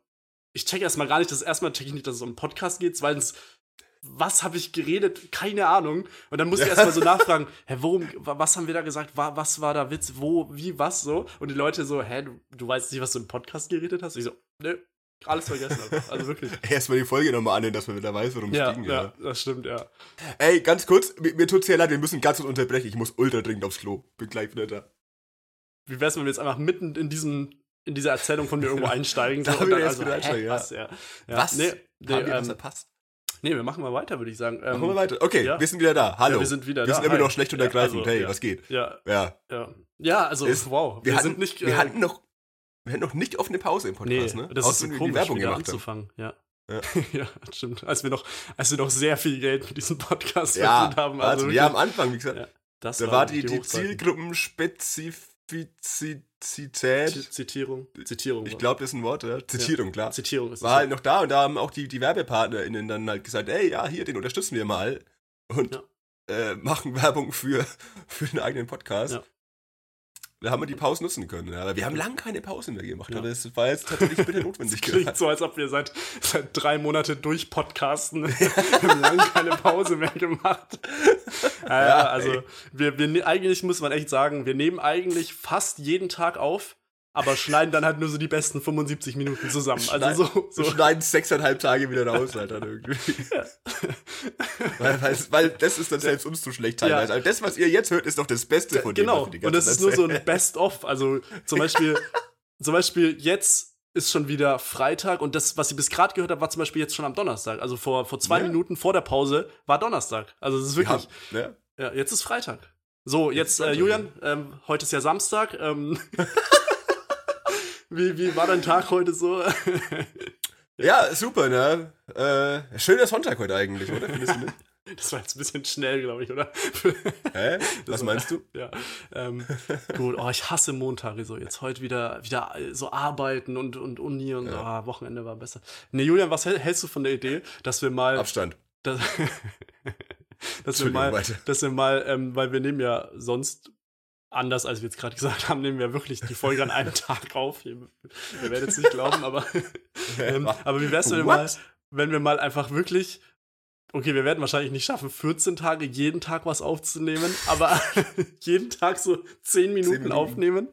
ich check erstmal gar nicht, dass erstmal check ich nicht, dass es um einen Podcast geht, weil es was habe ich geredet? Keine Ahnung. Und dann musste ich erstmal so nachfragen, hä, worum, was haben wir da gesagt? Was war da Witz? Wo, wie, was so? Und die Leute so, hä, du, du weißt nicht, was du im Podcast geredet hast? Ich so, ne, alles vergessen. Also, also wirklich. Erstmal die Folge nochmal annehmen, dass man wieder weiß, worum ja, es ging. Ja, ja, das stimmt, ja. Ey, ganz kurz, mir, mir tut's sehr leid, wir müssen ganz kurz unterbrechen. Ich muss ultra dringend aufs Klo. Bin gleich wieder da. Wie wär's, wenn wir jetzt einfach mitten in diesem in diese Erzählung von mir irgendwo einsteigen. da und dann, also, einsteigen, ja. Was? Ja. Ja. was? Nee, nee, Haben wir ähm, verpasst? Nee, wir machen mal weiter, würde ich sagen. Ähm, machen wir weiter. Okay, ja. wir sind wieder da. Hallo. Ja, wir sind wieder wir da. Wir sind immer noch schlecht und ergreifend. Also, hey, was geht? Ja. Ja. Ja, ja also, Ist, wow. Wir, wir hatten, sind nicht. wir äh, hatten noch. Wir hatten noch nicht offene Pause im Podcast, nee, ne? Das Außer ist so komisch, Werbung wieder anzufangen. Ja. Ja. ja, stimmt. Als wir noch, als wir noch sehr viel Geld mit diesem Podcast ja, verdient haben. Also, also wir haben am Anfang, wie gesagt, ja, da war die, die, die Zielgruppenspezifität Zität. Zitierung. Zitierung. Ich glaube, das ist ein Wort, ja. Zitierung, klar. Zitierung ist War halt noch da und da haben auch die, die WerbepartnerInnen dann halt gesagt, ey, ja, hier, den unterstützen wir mal. Und ja. äh, machen Werbung für, für den eigenen Podcast. Ja. Da haben wir die Pause nutzen können. Ja. Aber wir haben lange keine Pause mehr gemacht. Ja. Aber es war jetzt tatsächlich bitte notwendig. Das klingt so, als ob wir seit, seit drei Monaten durchpodcasten. wir haben lange keine Pause mehr gemacht. Ja, ja also wir, wir, eigentlich muss man echt sagen, wir nehmen eigentlich fast jeden Tag auf aber schneiden dann halt nur so die besten 75 Minuten zusammen. Also so, so. Schneiden sechseinhalb Tage wieder raus, halt dann irgendwie. Ja. weil, weil, weil, das ist dann selbst uns zu schlecht teilweise. Ja. Also das, was ihr jetzt hört, ist doch das Beste von dem. Genau. Und das ist nur so ein Best-of. Also zum Beispiel, zum Beispiel jetzt ist schon wieder Freitag und das, was ich bis gerade gehört habe, war zum Beispiel jetzt schon am Donnerstag. Also vor, vor zwei ja. Minuten vor der Pause war Donnerstag. Also es ist wirklich. Ja, ja. jetzt ist Freitag. So, jetzt, jetzt äh, Julian, ähm, heute ist ja Samstag. Ähm, Wie, wie war dein Tag heute so? ja, super, ne? Äh, schöner Sonntag heute eigentlich, oder? Findest du nicht? Das war jetzt ein bisschen schnell, glaube ich, oder? Hä? Was meinst du? Ja. Ähm, gut, oh, ich hasse Montage so. Jetzt heute wieder, wieder so arbeiten und, und Uni und ja. oh, Wochenende war besser. Ne, Julian, was hältst du von der Idee, dass wir mal. Abstand. Dass, dass wir mal, dass wir mal, ähm, weil wir nehmen ja sonst anders, als wir jetzt gerade gesagt haben, nehmen wir wirklich die Folge an einem Tag auf. Ihr, ihr werdet es nicht glauben, aber, ähm, aber wie wär's, wenn wir, mal, wenn wir mal einfach wirklich Okay, wir werden wahrscheinlich nicht schaffen, 14 Tage jeden Tag was aufzunehmen, aber jeden Tag so 10 Minuten, 10 Minuten. aufnehmen.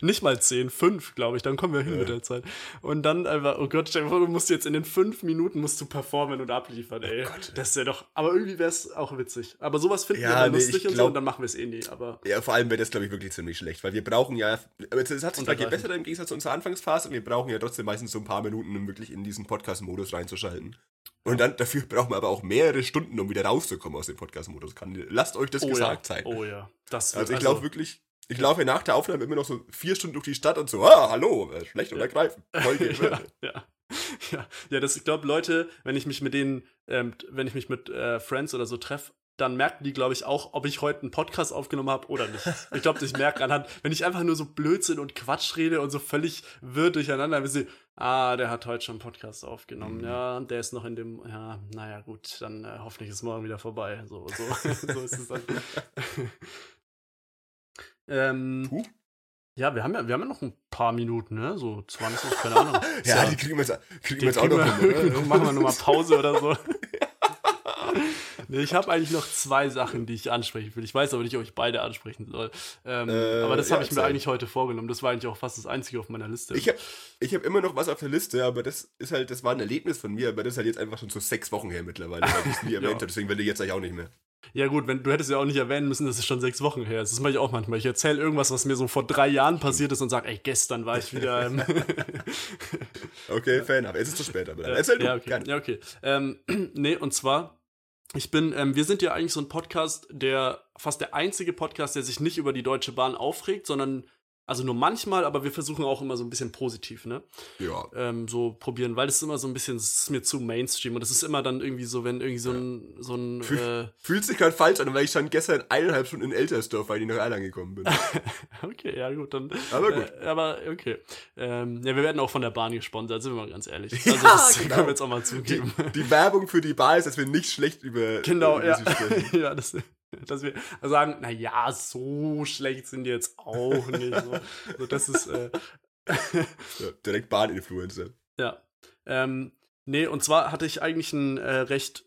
Nicht mal 10, 5, glaube ich, dann kommen wir hin ja. mit der Zeit. Und dann einfach, oh Gott, du musst jetzt in den 5 Minuten musst du performen und abliefern, ey. Oh Gott. Das wäre doch, aber irgendwie wäre es auch witzig. Aber sowas finden ja, wir nee, lustig und glaub, so und dann machen wir es eh nie, aber. Ja, vor allem wäre das, glaube ich, wirklich ziemlich schlecht, weil wir brauchen ja, es hat sich zwar gebessert im Gegensatz zu unserer Anfangsphase, wir brauchen ja trotzdem meistens so ein paar Minuten, um wirklich in diesen Podcast-Modus reinzuschalten. Und dann dafür brauchen wir aber auch mehrere Stunden, um wieder rauszukommen aus dem Podcast-Modus. Lasst euch das oh gesagt ja. sein. Oh ja. Das also ich glaube also wirklich, ich laufe nach der Aufnahme immer noch so vier Stunden durch die Stadt und so, ah, hallo, äh, schlecht oder greifen. ja, ja. Ja, ja, das, ich glaube, Leute, wenn ich mich mit denen, ähm, wenn ich mich mit äh, Friends oder so treffe, dann merken die, glaube ich, auch, ob ich heute einen Podcast aufgenommen habe oder nicht. Ich glaube, ich merke anhand, wenn ich einfach nur so Blödsinn und Quatsch rede und so völlig wirr durcheinander, wissen sie, ah, der hat heute schon einen Podcast aufgenommen, mhm. ja, der ist noch in dem, ja, naja, gut, dann äh, hoffentlich ist morgen wieder vorbei. So, so, so ist es dann. ähm. Ja, wir haben ja, wir haben ja noch ein paar Minuten, ne? So 20, keine Ahnung. ja, ja, die kriegen wir jetzt, kriegen wir jetzt auch noch. hin, machen wir nochmal Pause oder so. Nee, ich habe eigentlich noch zwei Sachen, die ich ansprechen will. Ich weiß aber nicht, ob ich beide ansprechen soll. Ähm, äh, aber das habe ja, ich mir eigentlich heute vorgenommen. Das war eigentlich auch fast das Einzige auf meiner Liste. Ich habe ich hab immer noch was auf der Liste, aber das ist halt, das war ein Erlebnis von mir, aber das ist halt jetzt einfach schon so sechs Wochen her mittlerweile, weil ich es nie erwähnt ja. habe. Deswegen werde ich jetzt eigentlich auch nicht mehr. Ja, gut, wenn, du hättest ja auch nicht erwähnen müssen, dass es schon sechs Wochen her ist. Das mache ich auch manchmal. Ich erzähle irgendwas, was mir so vor drei Jahren passiert ist und sage, ey, gestern war ich wieder. Ähm okay, Fan, aber es ist zu spät. Aber erzähl du. Ja, okay. Ja, okay. Ähm, nee, und zwar ich bin, ähm, wir sind ja eigentlich so ein Podcast, der fast der einzige Podcast, der sich nicht über die Deutsche Bahn aufregt, sondern also nur manchmal, aber wir versuchen auch immer so ein bisschen positiv, ne? Ja. Ähm, so probieren, weil es ist immer so ein bisschen, es ist mir zu Mainstream und es ist immer dann irgendwie so, wenn irgendwie so ein, so ein. Fühl, äh, fühlt sich gerade falsch an, weil ich schon gestern eineinhalb Stunden in Eltersdorf, weil ich nach Erlangen gekommen bin. okay, ja gut, dann. Aber gut. Äh, aber okay. Ähm, ja, wir werden auch von der Bahn gesponsert, sind wir mal ganz ehrlich. Also ja, das genau. können wir jetzt auch mal zugeben. Die, die, Werbung für die Bahn ist, dass wir nicht schlecht über. Genau, ja. ja, das dass wir sagen, na ja, so schlecht sind die jetzt auch nicht. So, so das ist äh, ja, direkt Bahninfluencer. Ja. Ähm, nee, und zwar hatte ich eigentlich ein äh, recht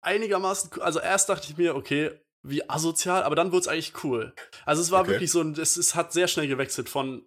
einigermaßen, also erst dachte ich mir, okay, wie asozial, aber dann wurde es eigentlich cool. Also es war okay. wirklich so, es, es hat sehr schnell gewechselt von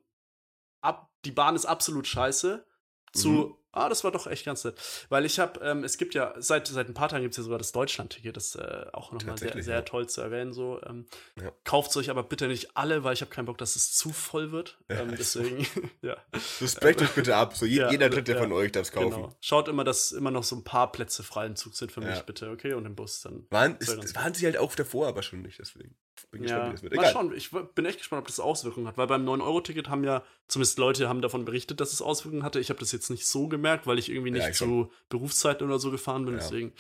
ab, die Bahn ist absolut scheiße zu, mhm. Ah, das war doch echt ganz nett. Weil ich habe, ähm, es gibt ja, seit, seit ein paar Tagen gibt es ja sogar das Deutschland-Ticket, das äh, auch nochmal sehr, sehr ja. toll zu erwähnen. So. Ähm, ja. Kauft es euch aber bitte nicht alle, weil ich habe keinen Bock, dass es zu voll wird. Ja, ähm, deswegen, ja. Das brecht euch bitte ab. So je, jeder dritte von euch darf es kaufen. Genau. Schaut immer, dass immer noch so ein paar Plätze frei im Zug sind für mich, bitte, okay? Und im Bus dann. Waren, ist, waren sie halt auch davor, aber schon nicht, deswegen. Bin gespannt, ja. wie das wird. Egal. Mal schauen, ich bin echt gespannt, ob das Auswirkungen hat, weil beim 9-Euro-Ticket haben ja, zumindest Leute haben davon berichtet, dass es Auswirkungen hatte. Ich habe das jetzt nicht so gemerkt, weil ich irgendwie nicht ja, zu Berufszeiten oder so gefahren bin, ja. deswegen.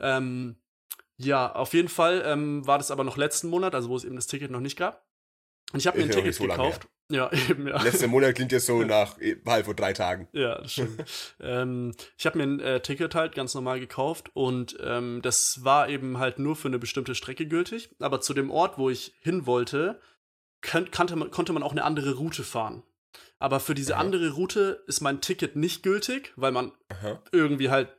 Ähm, ja, auf jeden Fall ähm, war das aber noch letzten Monat, also wo es eben das Ticket noch nicht gab. Und ich habe mir ein Ticket gekauft. Ja, eben, ja. Letzter Monat klingt jetzt so nach eh, halb vor drei Tagen. Ja, das stimmt. ähm, ich habe mir ein äh, Ticket halt ganz normal gekauft und ähm, das war eben halt nur für eine bestimmte Strecke gültig. Aber zu dem Ort, wo ich hin wollte, kannte man, konnte man auch eine andere Route fahren. Aber für diese Aha. andere Route ist mein Ticket nicht gültig, weil man Aha. irgendwie halt,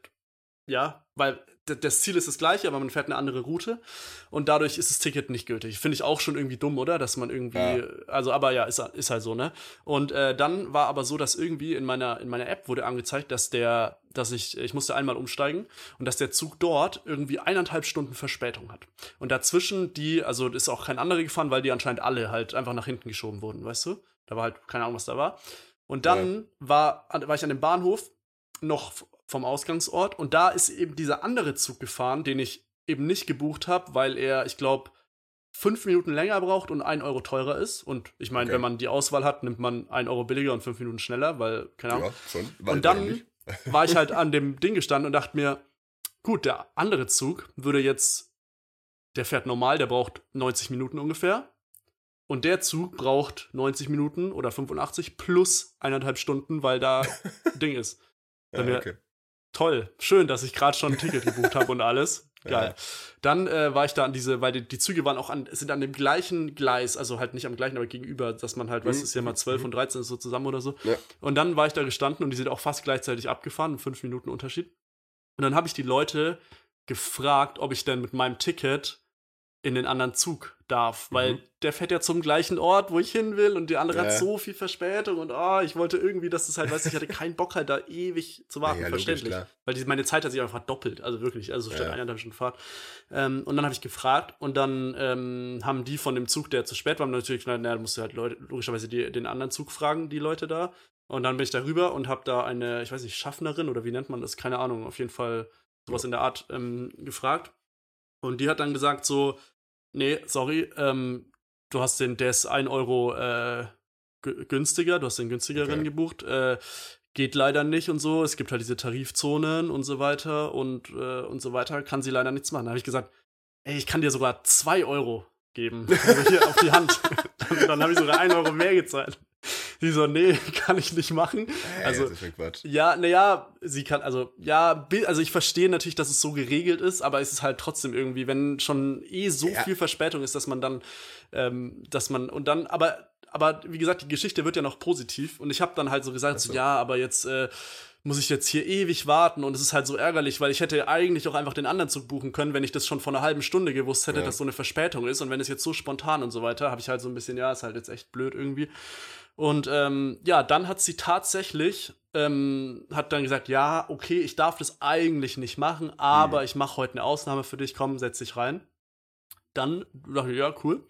ja, weil das Ziel ist das gleiche, aber man fährt eine andere Route und dadurch ist das Ticket nicht gültig. Finde ich auch schon irgendwie dumm, oder? Dass man irgendwie, ja. also aber ja, ist, ist halt so, ne? Und äh, dann war aber so, dass irgendwie in meiner, in meiner App wurde angezeigt, dass der, dass ich, ich musste einmal umsteigen und dass der Zug dort irgendwie eineinhalb Stunden Verspätung hat. Und dazwischen die, also ist auch kein anderer gefahren, weil die anscheinend alle halt einfach nach hinten geschoben wurden, weißt du? Da war halt keine Ahnung, was da war. Und dann ja. war, war ich an dem Bahnhof noch vom Ausgangsort. Und da ist eben dieser andere Zug gefahren, den ich eben nicht gebucht habe, weil er, ich glaube, fünf Minuten länger braucht und ein Euro teurer ist. Und ich meine, okay. wenn man die Auswahl hat, nimmt man ein Euro billiger und fünf Minuten schneller, weil, keine Ahnung. Ja, schon, und dann war ich halt an dem Ding gestanden und dachte mir, gut, der andere Zug würde jetzt, der fährt normal, der braucht 90 Minuten ungefähr. Und der Zug braucht 90 Minuten oder 85 plus eineinhalb Stunden, weil da Ding ist. ja, okay toll, schön, dass ich gerade schon ein Ticket gebucht habe und alles. Geil. Ja. Dann äh, war ich da an diese, weil die, die, Züge waren auch an, sind an dem gleichen Gleis, also halt nicht am gleichen, aber gegenüber, dass man halt, mhm. weißt du, ist ja mal 12 mhm. und 13 ist so zusammen oder so. Ja. Und dann war ich da gestanden und die sind auch fast gleichzeitig abgefahren, fünf Minuten Unterschied. Und dann habe ich die Leute gefragt, ob ich denn mit meinem Ticket in den anderen Zug darf, weil mhm. der fährt ja zum gleichen Ort, wo ich hin will und die andere ja. hat so viel Verspätung und oh, ich wollte irgendwie, dass es halt, weißt du, ich hatte keinen Bock halt da ewig zu warten, ja, ja, verständlich, logisch, weil die, meine Zeit hat sich einfach doppelt, also wirklich, also statt ja. eineinhalb Stunden Fahrt. Ähm, und dann habe ich gefragt und dann ähm, haben die von dem Zug, der zu spät war, natürlich, naja, na, musst du halt Leute, logischerweise die, den anderen Zug fragen, die Leute da. Und dann bin ich da rüber und habe da eine, ich weiß nicht, Schaffnerin oder wie nennt man das, keine Ahnung, auf jeden Fall sowas in der Art ähm, gefragt. Und die hat dann gesagt so, nee, sorry, ähm, du hast den, der ist 1 Euro äh, günstiger, du hast den günstigeren okay. gebucht. Äh, geht leider nicht und so. Es gibt halt diese Tarifzonen und so weiter und, äh, und so weiter. Kann sie leider nichts machen. Da habe ich gesagt, ey, ich kann dir sogar 2 Euro geben. Also hier auf die Hand. dann, dann habe ich sogar 1 Euro mehr gezahlt. Sie so, nee, kann ich nicht machen. Hey, also, ja, naja, sie kann, also, ja, also ich verstehe natürlich, dass es so geregelt ist, aber es ist halt trotzdem irgendwie, wenn schon eh so ja. viel Verspätung ist, dass man dann, ähm, dass man, und dann, aber, aber wie gesagt, die Geschichte wird ja noch positiv und ich habe dann halt so gesagt, so. so, ja, aber jetzt, äh, muss ich jetzt hier ewig warten und es ist halt so ärgerlich, weil ich hätte eigentlich auch einfach den anderen Zug buchen können, wenn ich das schon vor einer halben Stunde gewusst hätte, ja. dass so eine Verspätung ist und wenn es jetzt so spontan und so weiter, habe ich halt so ein bisschen, ja, ist halt jetzt echt blöd irgendwie. Und ähm, ja, dann hat sie tatsächlich, ähm, hat dann gesagt, ja, okay, ich darf das eigentlich nicht machen, aber mhm. ich mache heute eine Ausnahme für dich, komm, setz dich rein. Dann dachte ich, ja, cool.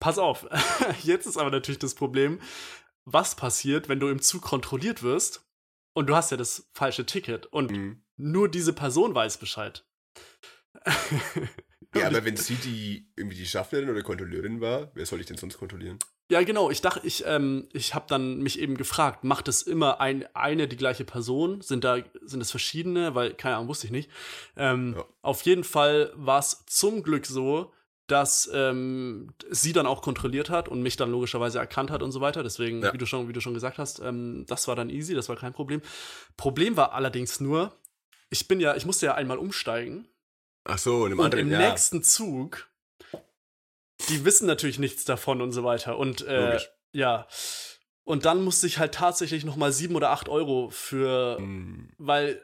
Pass auf, jetzt ist aber natürlich das Problem, was passiert, wenn du im Zug kontrolliert wirst und du hast ja das falsche Ticket und mhm. nur diese Person weiß Bescheid. ja, aber wenn sie die irgendwie die Schaffnerin oder Kontrolleurin war, wer soll ich denn sonst kontrollieren? Ja, genau. Ich dachte, ich, ähm, ich habe dann mich eben gefragt, macht es immer ein, eine die gleiche Person? Sind da, sind es verschiedene? Weil, keine Ahnung, wusste ich nicht. Ähm, ja. Auf jeden Fall war es zum Glück so, dass ähm, sie dann auch kontrolliert hat und mich dann logischerweise erkannt hat und so weiter. Deswegen, ja. wie, du schon, wie du schon gesagt hast, ähm, das war dann easy, das war kein Problem. Problem war allerdings nur, ich bin ja, ich musste ja einmal umsteigen. Ach so, in einem und anderen, im ja. nächsten Zug die wissen natürlich nichts davon und so weiter. Und äh, ja. Und dann musste ich halt tatsächlich noch mal sieben oder acht Euro für, mm. weil,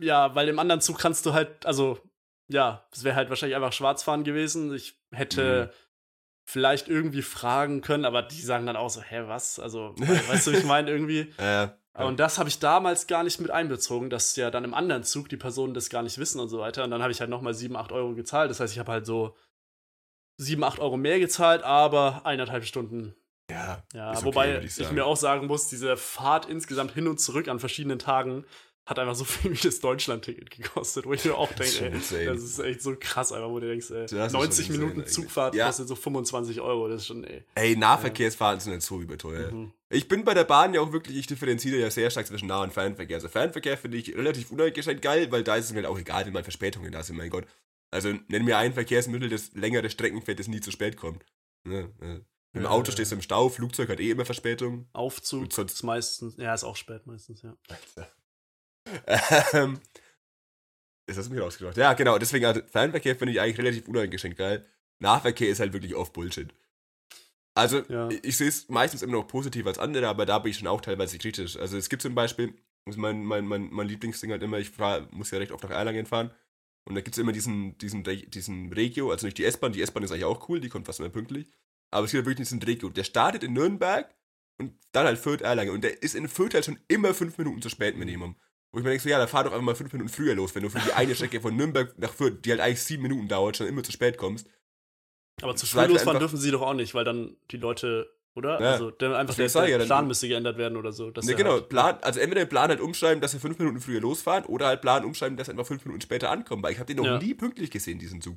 ja, weil im anderen Zug kannst du halt, also, ja, es wäre halt wahrscheinlich einfach Schwarzfahren gewesen. Ich hätte mm. vielleicht irgendwie fragen können, aber die sagen dann auch so, hä, was? Also, weißt du, ich meine irgendwie. Und das habe ich damals gar nicht mit einbezogen, dass ja dann im anderen Zug die Personen das gar nicht wissen und so weiter. Und dann habe ich halt noch mal sieben, acht Euro gezahlt. Das heißt, ich habe halt so 7, 8 Euro mehr gezahlt, aber eineinhalb Stunden. Ja. ja okay, wobei ich, ich, mir auch sagen muss, diese Fahrt insgesamt hin und zurück an verschiedenen Tagen hat einfach so viel wie das Deutschland-Ticket gekostet, wo ich mir auch denke, das, ey, das ist echt so krass, einfach, wo du denkst, ey, 90 Minuten insane, Zugfahrt ja. kostet so 25 Euro, das ist schon, ey. Ey, Nahverkehrsfahren sind nicht so überteuert. Mhm. Ich bin bei der Bahn ja auch wirklich, ich differenziere ja sehr stark zwischen Nah- und Fernverkehr. Also Fernverkehr finde ich relativ uneingeschränkt geil, weil da ist es mir halt auch egal, wenn mal Verspätungen da sind, mein Gott. Also nenn mir ein Verkehrsmittel, das längere Strecken fährt, das nie zu spät kommt. Ne? Ne? Im ja, Auto stehst du im Stau, Flugzeug hat eh immer Verspätung. Aufzug sonst ist meistens, ja, ist auch spät meistens, ja. Ähm, ist das mir rausgedacht? Ja, genau, deswegen, also Fernverkehr finde ich eigentlich relativ uneingeschränkt geil. Nahverkehr ist halt wirklich oft Bullshit. Also, ja. ich, ich sehe es meistens immer noch positiv als andere, aber da bin ich schon auch teilweise kritisch. Also, es gibt zum Beispiel, mein, mein, mein, mein Lieblingsding halt immer, ich fahr, muss ja recht oft nach Erlangen fahren. Und da gibt es immer diesen, diesen, diesen Regio, also nicht die S-Bahn, die S-Bahn ist eigentlich auch cool, die kommt fast immer pünktlich. Aber es gibt halt wirklich diesen Regio. Der startet in Nürnberg und dann halt Fürth Erlangen. Und der ist in Fürth halt schon immer fünf Minuten zu spät Minimum. Wo ich mir denke, so, ja, da fahr doch einfach mal fünf Minuten früher los, wenn du für die eine Strecke von Nürnberg nach Fürth, die halt eigentlich sieben Minuten dauert, schon immer zu spät kommst. Aber zu früh losfahren dürfen sie doch auch nicht, weil dann die Leute oder? Ja. Also der, einfach der, der, Plan ja, müsste geändert werden oder so. Ne, genau, halt, Plan, also entweder den Plan halt umschreiben, dass wir fünf Minuten früher losfahren oder halt Plan umschreiben, dass wir einfach fünf Minuten später ankommen, weil ich habe den noch ja. nie pünktlich gesehen, diesen Zug.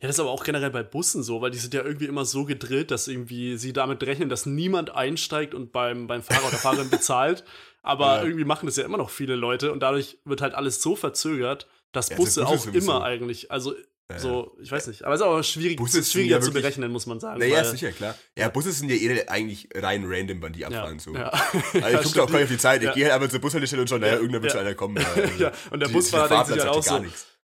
Ja, das ist aber auch generell bei Bussen so, weil die sind ja irgendwie immer so gedrillt, dass irgendwie sie damit rechnen, dass niemand einsteigt und beim, beim Fahrer oder Fahrerin bezahlt. Aber ja. irgendwie machen das ja immer noch viele Leute und dadurch wird halt alles so verzögert, dass Busse, Busse auch immer eigentlich, also so, ich weiß nicht. Aber es ist auch schwierig, Busse schwieriger ja zu berechnen, muss man sagen. Naja, sicher, klar. Ja, Busse sind ja eh eigentlich rein random, wann die abfahren. Ja, so. Ja. Also ich gucke auch gar nicht auf die Zeit. Ich gehe halt einfach zur Bushaltestelle und schon, naja, irgendwann wird schon einer kommen. ja, und der Busfahrer denkt sich halt auch so,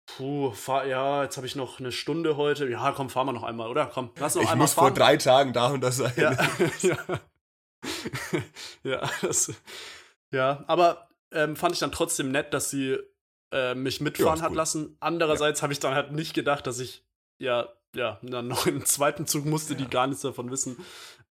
Puh, fahr, ja, jetzt habe ich noch eine Stunde heute. Ja, komm, fahren wir noch einmal, oder? Komm, lass noch ich einmal muss fahren. vor drei Tagen da und das sein. Ja, ja. ja, das, ja, aber ähm, fand ich dann trotzdem nett, dass sie äh, mich mitfahren ist hat cool. lassen. Andererseits habe ich dann halt nicht gedacht, dass ich ja, ja, dann noch in den zweiten Zug musste, die gar nichts davon wissen.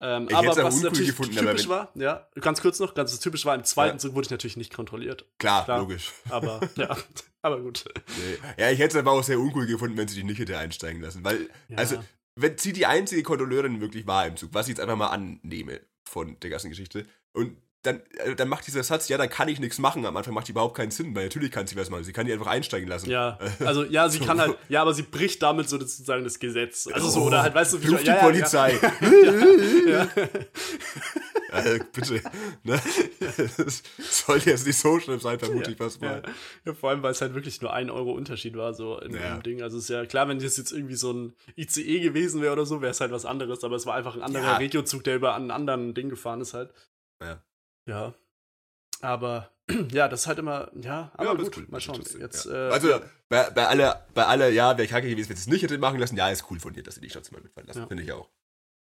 Ähm, aber was natürlich gefunden, typisch war, ja, ganz kurz noch, ganz typisch war, im zweiten Ja. Zug wurde ich natürlich nicht kontrolliert. Klar, Klar. logisch. Aber ja, aber gut. Nee. Ja, ich hätte es aber auch sehr uncool gefunden, wenn sie dich nicht hätte einsteigen lassen. Weil, Ja. also, wenn sie die einzige Kontrolleurin wirklich war im Zug, was ich jetzt einfach mal annehme von der ganzen Geschichte, und dann, äh, dann macht dieser Satz, ja, dann kann ich nichts machen. Am Anfang macht die überhaupt keinen Sinn, weil natürlich kann sie was machen. Sie kann die einfach einsteigen lassen. Ja, also ja, sie kann halt, ja, aber sie bricht damit so sozusagen das Gesetz. Also so, Oh, oder halt, weißt du, wie Ruf die ja, Polizei. Ja. Äh, bitte. Ne? Das sollte jetzt nicht so schlimm sein, vermute ich was mal. ja, vor allem, weil es halt wirklich nur ein Euro Unterschied war, so in dem Ding. Also ist ja klar, wenn das jetzt irgendwie so ein ICE gewesen wäre oder so, wäre es halt was anderes, aber es war einfach ein anderer. Regiozug, der über einen anderen Ding gefahren ist halt. Ja. Ja. Aber ja, das ist halt immer, ja, aber das ist gut, cool. mal schauen. Jetzt, ja. äh, also, bei, bei aller, bei aller, ja, wäre kacke gewesen, wenn sie es nicht hätte machen lassen. Ja, ist cool von dir, dass sie dich trotzdem mal mitfahren lassen. Ja. Finde ich auch.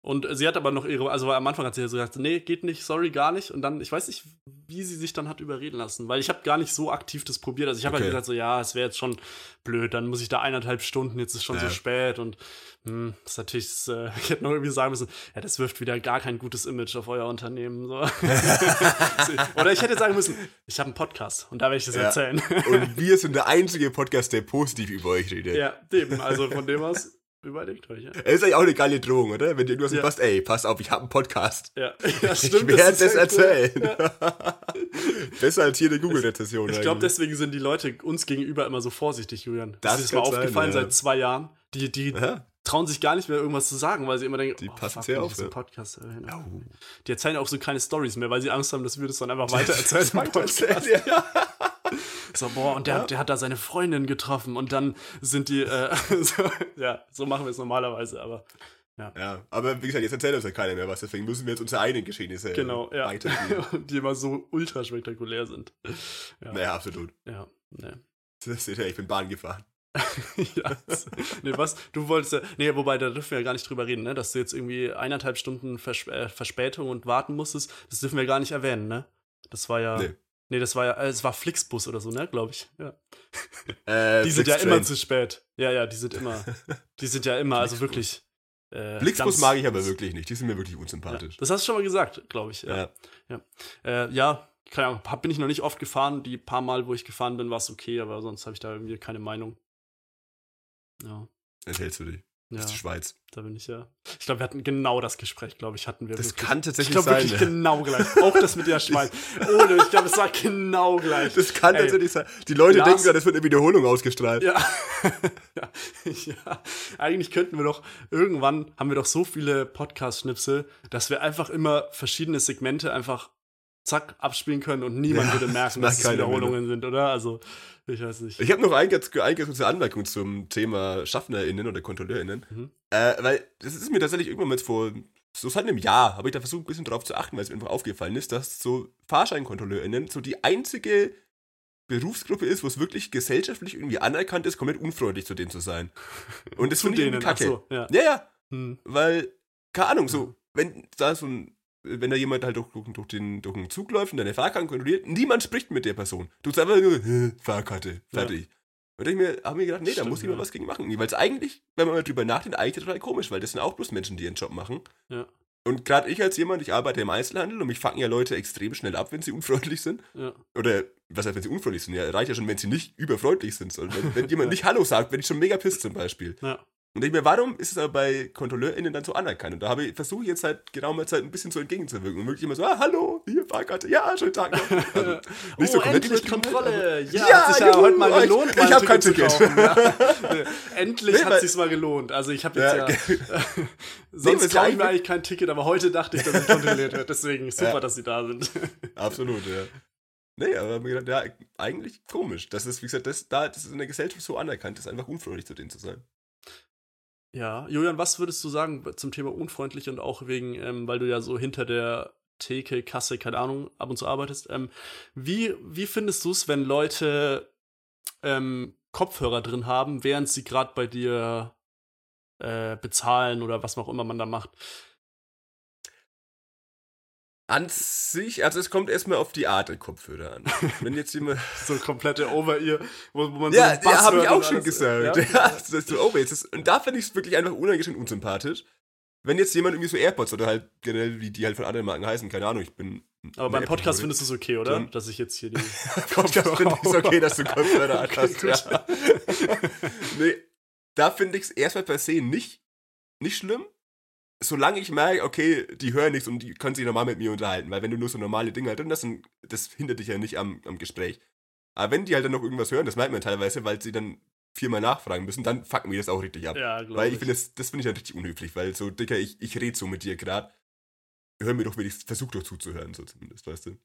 Und sie hat aber noch ihre, also am Anfang hat sie ja so gesagt, nee, geht nicht, sorry, gar nicht. Und dann, ich weiß nicht, wie sie sich dann hat überreden lassen, weil ich habe gar nicht so aktiv das probiert. Also ich habe Okay. halt gesagt, so ja, es wäre jetzt schon blöd, dann muss ich da eineinhalb Stunden, jetzt ist schon so Ja. spät und hm, das ist natürlich, das, äh, ich hätte noch irgendwie sagen müssen, ja, das wirft wieder gar kein gutes Image auf euer Unternehmen. So. Oder ich hätte sagen müssen, ich habe einen Podcast und da werde ich das Ja. erzählen. Und wir sind der einzige Podcast, der positiv über euch redet. ja, eben, also von dem aus, überlegt euch, ja. Ist eigentlich auch eine geile Drohung, oder? Wenn dir irgendwas Ja. passt, ey, pass auf, ich habe einen Podcast. Ja, ja Ich stimmt. werde ist das erzählen. Besser als hier eine Google-Rezession. Ich glaube, eigentlich. deswegen sind die Leute uns gegenüber immer so vorsichtig, Julian. Das Das ist mir aufgefallen ja. seit zwei Jahren. Die, die Aha. trauen sich gar nicht mehr irgendwas zu sagen, weil sie immer denken, Die oh, passen fuck, sehr auf, ich so ja. Podcast höre. Ja. Die erzählen auch so keine Stories mehr, weil sie Angst haben, dass wir das dann einfach weiter erzählen. Podcast. ja. So, boah, und der, Ja. der hat da seine Freundin getroffen und dann sind die, äh, so, ja, so machen wir es normalerweise, aber ja, aber wie gesagt, jetzt erzählt uns ja keiner mehr was, deswegen müssen wir jetzt unsere eigenen Geschehnisse genau, ja. die immer so ultra spektakulär sind. Ja, Naja, absolut. ja, ne. Das seht ihr, ich bin Bahn gefahren. ja. Nee, was? Du wolltest ja. Nee, wobei, da dürfen wir ja gar nicht drüber reden, ne? Dass du jetzt irgendwie eineinhalb Stunden Vers äh, Verspätung und warten musstest. Das dürfen wir gar nicht erwähnen, ne? Das war ja. Nee. Nee, das war ja. Äh, es war Flixbus oder so, ne? Glaube ich. Ja. Äh, Die sind ja immer zu spät. Ja, ja, die sind immer. Die sind ja immer, also wirklich. Äh, Flixbus mag ich aber wirklich nicht. Die sind mir wirklich Ja, unsympathisch. das hast du schon mal gesagt, glaube ich. Ja. Ja. Äh, ja, keine Ahnung, hab, bin ich noch nicht oft gefahren. Die paar Mal, wo ich gefahren bin, war es okay, aber sonst habe ich da irgendwie keine Meinung. Ja, Erzählst du dich. Das ja. ist die Schweiz. Da bin ich ja. Ich glaube, wir hatten genau das Gespräch, glaube ich, hatten wir. Das wirklich. kann ich tatsächlich glaube sein. wirklich ne? genau gleich. Auch das mit der Schweiz. Ohne, ich glaube, es war genau gleich. Das kann Ey. tatsächlich sein. Die Leute Lars- denken gerade, das wird eine Wiederholung ausgestrahlt. Ja. ja. ja. Eigentlich könnten wir doch, irgendwann haben wir doch so viele Podcast-Schnipsel, dass wir einfach immer verschiedene Segmente einfach zack abspielen können und niemand Ja, würde das merken, macht dass es Wiederholungen sind, oder? Also, ich weiß nicht. Ich habe noch eine ganz, eine ganz kurze Anmerkung zum Thema SchaffnerInnen oder KontrolleurInnen. Mhm. Äh, weil das ist mir tatsächlich irgendwann mal vor so seit einem Jahr, habe ich da versucht, ein bisschen drauf zu achten, weil es mir einfach aufgefallen ist, dass so FahrscheinkontrolleurInnen so die einzige Berufsgruppe ist, wo es wirklich gesellschaftlich irgendwie anerkannt ist, komplett unfreundlich zu denen zu sein. Und das finde ich irgendwie kacke. so, ja. Ja, ja, Hm. weil, keine Ahnung, so, wenn da so ein, wenn da jemand halt durch, durch, den, durch den Zug läuft und deine Fahrkarte kontrolliert, niemand spricht mit der Person. Du sagst einfach nur, "Hä, Fahrkarte, fertig. Und ich mir, habe mir gedacht, nee, da Stimmt, muss jemand ja. was gegen machen. Weil es eigentlich, wenn man mal drüber nachdenkt, eigentlich total komisch, weil das sind auch bloß Menschen, die ihren Job machen. Ja. Und gerade ich als jemand, ich arbeite im Einzelhandel und mich fangen ja Leute extrem schnell ab, wenn sie unfreundlich sind. Ja. Oder, was heißt, wenn sie unfreundlich sind? Ja, reicht ja schon, wenn sie nicht überfreundlich sind. sondern Wenn, wenn jemand nicht Hallo sagt, wenn ich schon mega pisst zum Beispiel. Ja. Und ich mir, warum ist es aber bei KontrolleurInnen dann so anerkannt? Und da habe ich versuche ich jetzt seit geraumer Zeit ein bisschen so entgegenzuwirken. Und wirklich immer so, ah, hallo, hier, Fahrkarte, ja, schönen Tag noch. Also, nicht so oh, komplett endlich übertrieben, Kontrolle. Ja, Ja, hat sich ja juhu, heute mal ich- gelohnt, ich mal ein hab kein Ticket. kaufen, Ja. endlich Nee, hat sich's mal gelohnt. Also ich habe jetzt Ja, ja, sonst ja kaufe ich mir eigentlich- kein Ticket, aber heute dachte ich, dass ich kontrolliert wird. Deswegen super, Ja. dass sie da sind. Absolut, ja. Nee, aber mir gedacht, ja, eigentlich komisch. Das ist, wie gesagt, das, da, das ist in der Gesellschaft so anerkannt, ist einfach unfreundlich zu denen zu sein. Ja, Julian, was würdest du sagen zum Thema unfreundlich und auch wegen, ähm, weil du ja so hinter der Theke, Kasse, keine Ahnung, ab und zu arbeitest. Ähm, wie, wie findest du es, wenn Leute ähm, Kopfhörer drin haben, während sie gerade bei dir äh, bezahlen oder was auch immer man da macht. An sich, also es kommt erstmal auf die Art der Kopfhörer an. Wenn jetzt jemand. so komplette Over-Ear, wo, wo man ja, so ja, habe ich auch schon gesagt. Ja? Ja, das ist so Over. Ist, und da finde ich es wirklich einfach unangenehm unsympathisch. Wenn jetzt jemand irgendwie so AirPods oder halt generell, wie die halt von anderen Marken heißen, keine Ahnung, ich bin. Aber beim Podcast findest du es okay, oder? Dann- Dass ich jetzt hier die. Podcast finde ich es okay, dass du Kopfhörer Okay, gut. ja. nee, da finde ich es erstmal per se nicht, nicht schlimm. Solange ich merke, okay, die hören nichts und die können sich normal mit mir unterhalten. Weil wenn du nur so normale Dinge halt drin hast, dann- das hindert dich ja nicht am, am Gespräch. Aber wenn die halt dann noch irgendwas hören, das merkt man teilweise, weil sie dann viermal nachfragen müssen, dann fucken wir das auch richtig ab. Ja, weil ich. finde, das, das finde ich halt richtig unhöflich, weil so, Dicker, ich, ich rede so mit dir gerade. Hör mir doch wenigstens, versuch doch zuzuhören, so zumindest, weißt du.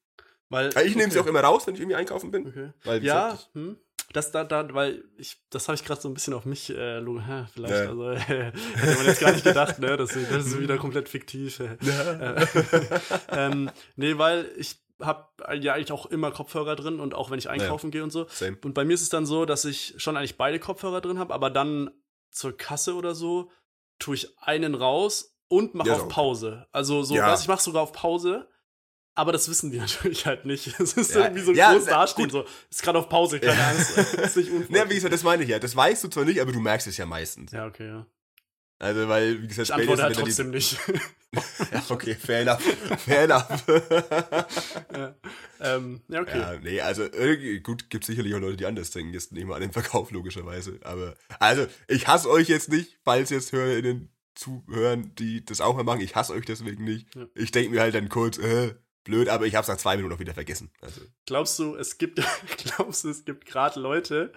Weil, Weil ich nehme sie okay. auch immer raus, wenn ich irgendwie einkaufen bin. Okay. Ja, hm, das da, da, weil ich, das habe ich gerade so ein bisschen auf mich, äh, hä, vielleicht, Ja. also hätte man jetzt gar nicht gedacht, ne, das, das ist wieder komplett fiktiv. Äh, äh, ähm, nee, weil ich habe ja eigentlich auch immer Kopfhörer drin und auch wenn ich einkaufen gehe und so. Same. Und bei mir ist es dann so, dass ich schon eigentlich beide Kopfhörer drin habe, aber dann zur Kasse oder so tue ich einen raus und mache Ja, auf. Pause. Also so, Ja. weiß ich mache sogar auf Pause. Aber das wissen die natürlich halt nicht. Es ist Ja. irgendwie so Ja, groß dastehen, gut. so, ist gerade auf Pause, keine Ja. Angst. ist nicht. Ja, wie gesagt, das meine ich ja. Das weißt du zwar nicht, aber du merkst es ja meistens. ja, okay, ja. Also, weil, wie gesagt, Ich antworte halt trotzdem nicht. die- Ja, okay, fair enough. Fair enough. ja. Ähm, ja, okay. Ja, nee, also, gut, gibt sicherlich auch Leute, die anders denken. Jetzt nicht mal an den Verkauf, logischerweise. Aber, also, ich hasse euch jetzt nicht, falls jetzt HörerInnen zuhören, die das auch mal machen. Ich hasse euch deswegen nicht. Ja. Ich denke mir halt dann kurz, äh, blöd, aber ich hab's nach zwei Minuten auch wieder vergessen. Also, Glaubst du, es gibt, glaubst du, es gibt gerade Leute,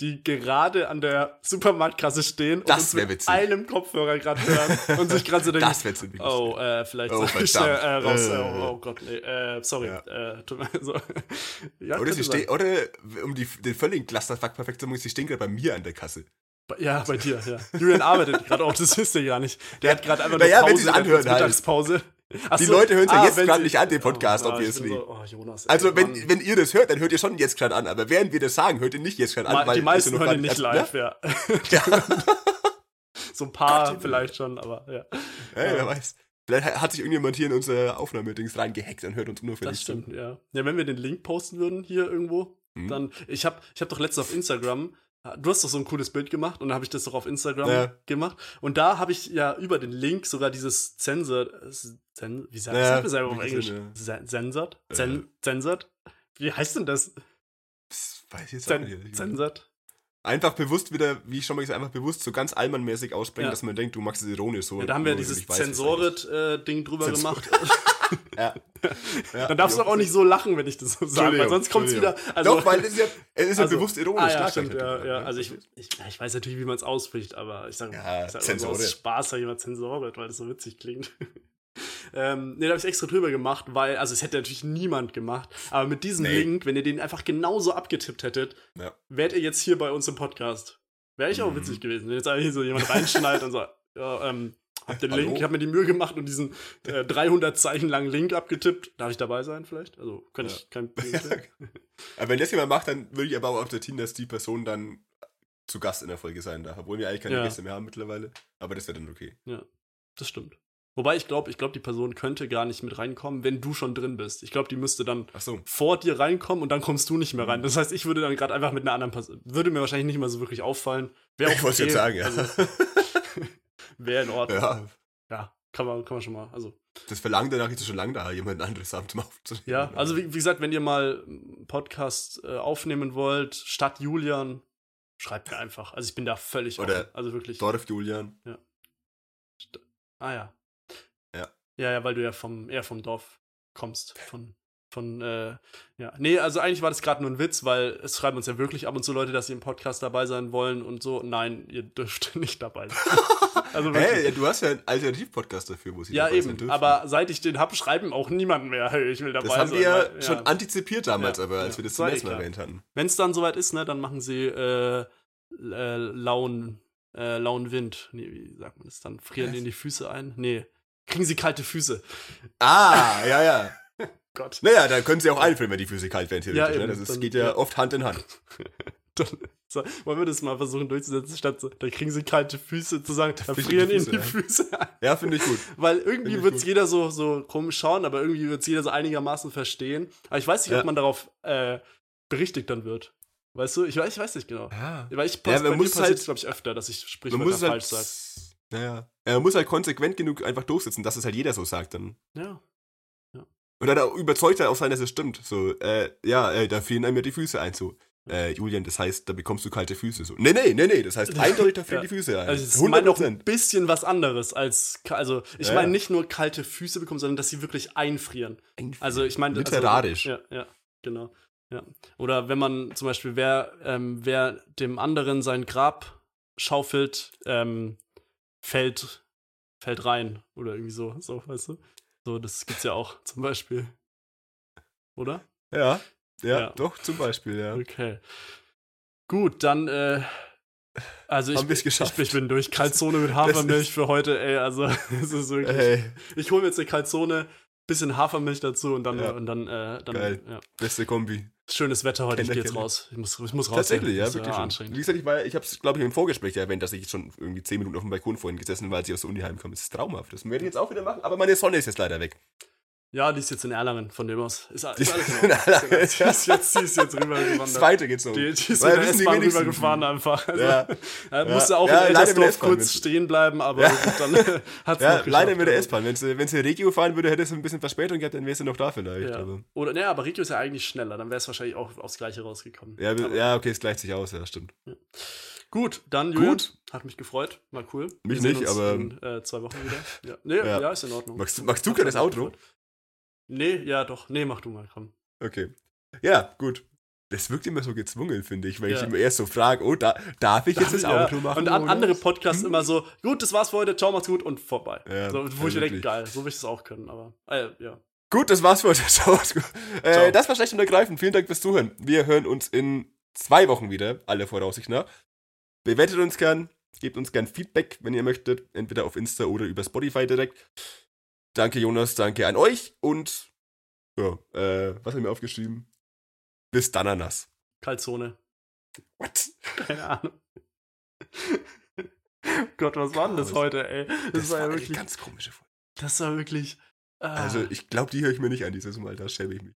die gerade an der Supermarktkasse stehen und Das wär mit witzig. einem Kopfhörer gerade hören und sich gerade so denken, das ziemlich oh, äh, vielleicht Oh, ich äh, raus, äh, oh, oh Gott, nee, äh, sorry, Ja. äh, tut mir so. ja, Oder, sie stehen, oder um die, den völligen Clusterfuck perfekt zu machen, sie stehen gerade bei mir an der Kasse. Ja, bei dir, ja. Julian arbeitet gerade auch, das wisst ihr gar nicht. Der hat gerade einfach Naja, nur wenn Pause, hat anhören halt. Mittagspause. Ach Die so, Leute hören's ja jetzt wenn grad sie- nicht an, den Podcast, oh, obviously. So, oh, Jonas. ey, Also, wenn, Mann. wenn ihr das hört, dann hört ihr schon jetzt gerade an. Aber während wir das sagen, hört ihr nicht jetzt gerade an. Weil die meisten ja noch hören ihn gar nicht live, ja. Ja, So ein paar Gott, vielleicht schon, aber ja. ja, wer weiß. Vielleicht hat sich irgendjemand hier in unser Aufnahmedings reingehackt und hört uns unauffällig Das stimmt, ja. Ja, wenn wir den Link posten würden hier irgendwo, Mhm. dann. Ich habe ich hab doch letztens auf Instagram. Du hast doch so ein cooles Bild gemacht und dann habe ich das doch auf Instagram Ja. gemacht. Und da habe ich ja über den Link sogar dieses Zensored. Zen, wie sagt Ja, ja, das selber auf Englisch? Censored? Äh. Zen, censored? Wie heißt denn das? Das weiß ich jetzt auch Zen, nicht. censored? Einfach bewusst wieder, wie ich schon mal gesagt einfach bewusst so ganz allmannmäßig aussprechen, Ja. dass man denkt, du machst es ironisch so. Ja, da haben wir nur, dieses es Zensored-Ding drüber Zensor- gemacht. Ja. ja. Dann darfst du auch nicht so lachen, wenn ich das so sage, weil sonst kommt es wieder. Also, Doch, weil es ist ja, es ist ja Also- bewusst ironisch. Ah, ja, stimmt, ja, ja. Also ich, ich, ich weiß natürlich, wie man es ausspricht, aber ich sage Ja, ich sag so aus Spaß sag ich immer Zensoret, weil das so witzig klingt. ähm, ne, da habe ich extra drüber gemacht, weil, also es hätte natürlich niemand gemacht, aber mit diesem Nee. Link, wenn ihr den einfach genauso abgetippt hättet, Ja. wärt ihr jetzt hier bei uns im Podcast. Wäre ich auch Mhm. witzig gewesen, wenn jetzt einfach hier so jemand reinschneidet und so, ja, ähm, hab den Hallo? Link, ich habe mir die Mühe gemacht und diesen äh, 300 Zeichen langen Link abgetippt. Darf ich dabei sein vielleicht? Also, kann Ja. ich kein. Aber wenn das jemand macht, dann würde ich aber auch akzeptieren, dass die Person dann zu Gast in der Folge sein darf. Obwohl wir eigentlich keine Ja. Gäste mehr haben mittlerweile. Aber das wäre dann okay. Das stimmt. Wobei ich glaube, ich glaube, die Person könnte gar nicht mit reinkommen, wenn du schon drin bist. Ich glaube, die müsste dann so. vor dir reinkommen und dann kommst du nicht mehr Mhm. rein. Das heißt, ich würde dann gerade einfach mit einer anderen Person, würde mir wahrscheinlich nicht mal so wirklich auffallen. Wäre auch Ich wollte okay. jetzt sagen, ja. Also, Wäre in Ordnung. Ja. ja. kann man, kann man schon mal. Also, Das verlangt danach jetzt schon lange da, jemand anderes Amt zum aufzunehmen. ja, also wie, wie gesagt, wenn ihr mal einen Podcast äh, aufnehmen wollt, statt Julian, schreibt mir einfach. Also ich bin da völlig Oder offen. Also wirklich. Dorf Julian. Ah ja. Ja. Ja, ja, weil du ja vom, eher vom Dorf kommst. Von, von, äh, ja. Nee, also eigentlich war das gerade nur ein Witz, weil es schreiben uns ja wirklich ab und zu Leute, dass sie im Podcast dabei sein wollen und so. Nein, ihr dürft nicht dabei sein. Also. Hey, ja, du hast ja einen Alternativ-Podcast dafür, wo sie ja, sein eben. dürfen. Aber seit ich den hab, schreiben auch niemand mehr, hey, ich will dabei das haben sein. wir ja weil- schon antizipiert damals, Ja, aber als ja. wir das Das zum ersten Mal erwähnt hatten. Wenn es dann soweit ist, ne, dann machen sie äh, äh, lauen, äh, lauen Wind. Nee, wie sagt man das dann? Frieren in die Füße ein? Nee. Kriegen sie kalte Füße. Ah, ja, ja. Gott. Naja, dann können sie auch einfrieren, wenn die Füße kalt werden, theoretisch. Ja, ne? eben. Das ist, Dann- geht ja, ja. oft Hand in Hand. Dann, So, wollen wir das mal versuchen durchzusetzen, statt so, da kriegen sie kalte Füße zu sagen, da frieren ihnen Füße die. Füße ein. Ja, finde ich gut. Weil irgendwie wird es jeder so, so komisch schauen, aber irgendwie wird es jeder so einigermaßen verstehen. Aber ich weiß nicht, Ja. ob man darauf äh, berichtigt dann wird. Weißt du? Ich weiß, ich weiß nicht genau. Ja. Weil ich Ja, pass, bei muss passiert halt- glaube ich, öfter, dass ich Sprichwörter halt. falsch sage. Naja. Ja, man muss halt konsequent genug einfach durchsetzen, dass es halt jeder so sagt dann. Ja. Und dann überzeugt er auch sein, dass es stimmt. So, äh, ja, äh, da frieren einem ja die Füße ein. So, äh, Julian, das heißt, da bekommst du kalte Füße. So, nee, nee, nee, nee, das heißt eindeutig, da frieren Ja. die Füße ein. Also es meint auch ein 100%. bisschen was anderes als, also ich Ja, meine nicht nur kalte Füße bekommen, sondern dass sie wirklich einfrieren. Also ich meine, Literarisch. Also, ja, ja, genau. Ja. Oder wenn man zum Beispiel, wer, ähm, wer dem anderen sein Grab schaufelt, ähm, fällt, fällt rein. Oder irgendwie so, so, weißt du? So, das gibt's ja auch zum Beispiel. Oder? Ja, ja, Ja. doch, zum Beispiel, ja. Okay. Gut, dann, äh, also ich, ich, geschafft. ich bin durch. Kaltzone mit Hafermilch für heute, ey, also es ist wirklich. Ey, Ich hole mir jetzt eine Kaltzone, bisschen Hafermilch dazu und dann, Ja. und dann, äh, dann Geil. ja. beste Kombi. Schönes Wetter heute, ich Kenner, gehe jetzt kenner. raus. Ich muss, ich muss raus. Tatsächlich, ja, wirklich schon. Wie gesagt, ich, war, ich habe es, glaube ich, im Vorgespräch erwähnt, dass ich jetzt schon irgendwie 10 Minuten auf dem Balkon vorhin gesessen war, als ich aus der Uni heimkomme. Das ist traumhaft. Das werde ich jetzt auch wieder machen, aber meine Sonne ist jetzt leider weg. Ja, die ist jetzt in Erlangen, von dem aus. Ist, ist alles In in. Erlangen, Die ist jetzt, die ist jetzt rübergewandert. Das zweite geht's um. Die, die ist Weil in der rübergefahren einfach. Also, Ja. Er musste auch Ja, in mit Eltersdorf kurz stehen bleiben, aber Ja. dann äh, hat's Ja, noch leider mit der S-Bahn. Wenn sie, sie Regio fahren würde, hätte es ein bisschen Verspätung gehabt, dann wärst du noch da vielleicht. Ja. Aber, Oder, ne, aber Regio ist ja eigentlich schneller, dann wäre es wahrscheinlich auch aufs Gleiche rausgekommen. ja, aber, ja, okay, es gleicht sich aus, ja, stimmt. Gut, dann Julian, Gut. hat mich gefreut, war cool. Mich nicht, aber- in äh, zwei Wochen wieder. Ja, nee, Ja. ja. ist in Ordnung. Magst, du- magst du Hat gerne das mich Outro? gefreut. Nee, ja, doch. Nee, mach du mal, komm. Okay. Ja, gut. Das wirkt immer so gezwungen, finde ich, weil ich Ja. immer erst so frage, oh, da, darf ich jetzt das Ja, Outro machen? Und an, andere Podcasts immer so, gut, das war's für heute, ciao, macht's gut und vorbei. Ja, so, wo ich mir denke, geil, so will ich das auch können, aber, äh, ja. Gut, das war's für heute. Ciao. Äh, Ciao. das war schlecht und ergreifend. Vielen Dank fürs Zuhören. Wir hören uns in zwei Wochen wieder, alle Voraussicht nach. Bewertet uns gern, gebt uns gern Feedback, wenn ihr möchtet, entweder auf Insta oder über Spotify direkt. Danke Jonas, danke an euch und ja, äh, was haben wir aufgeschrieben? Bis dann, Ananas. Kaltzone. What? Keine Ahnung. Gott, was war denn das heute, ey? Das, Das, war war ja eine wirklich, ganz komische Folge. das war wirklich. ah. Also, ich glaube, die höre ich mir nicht an dieses Mal, da schäme ich mich.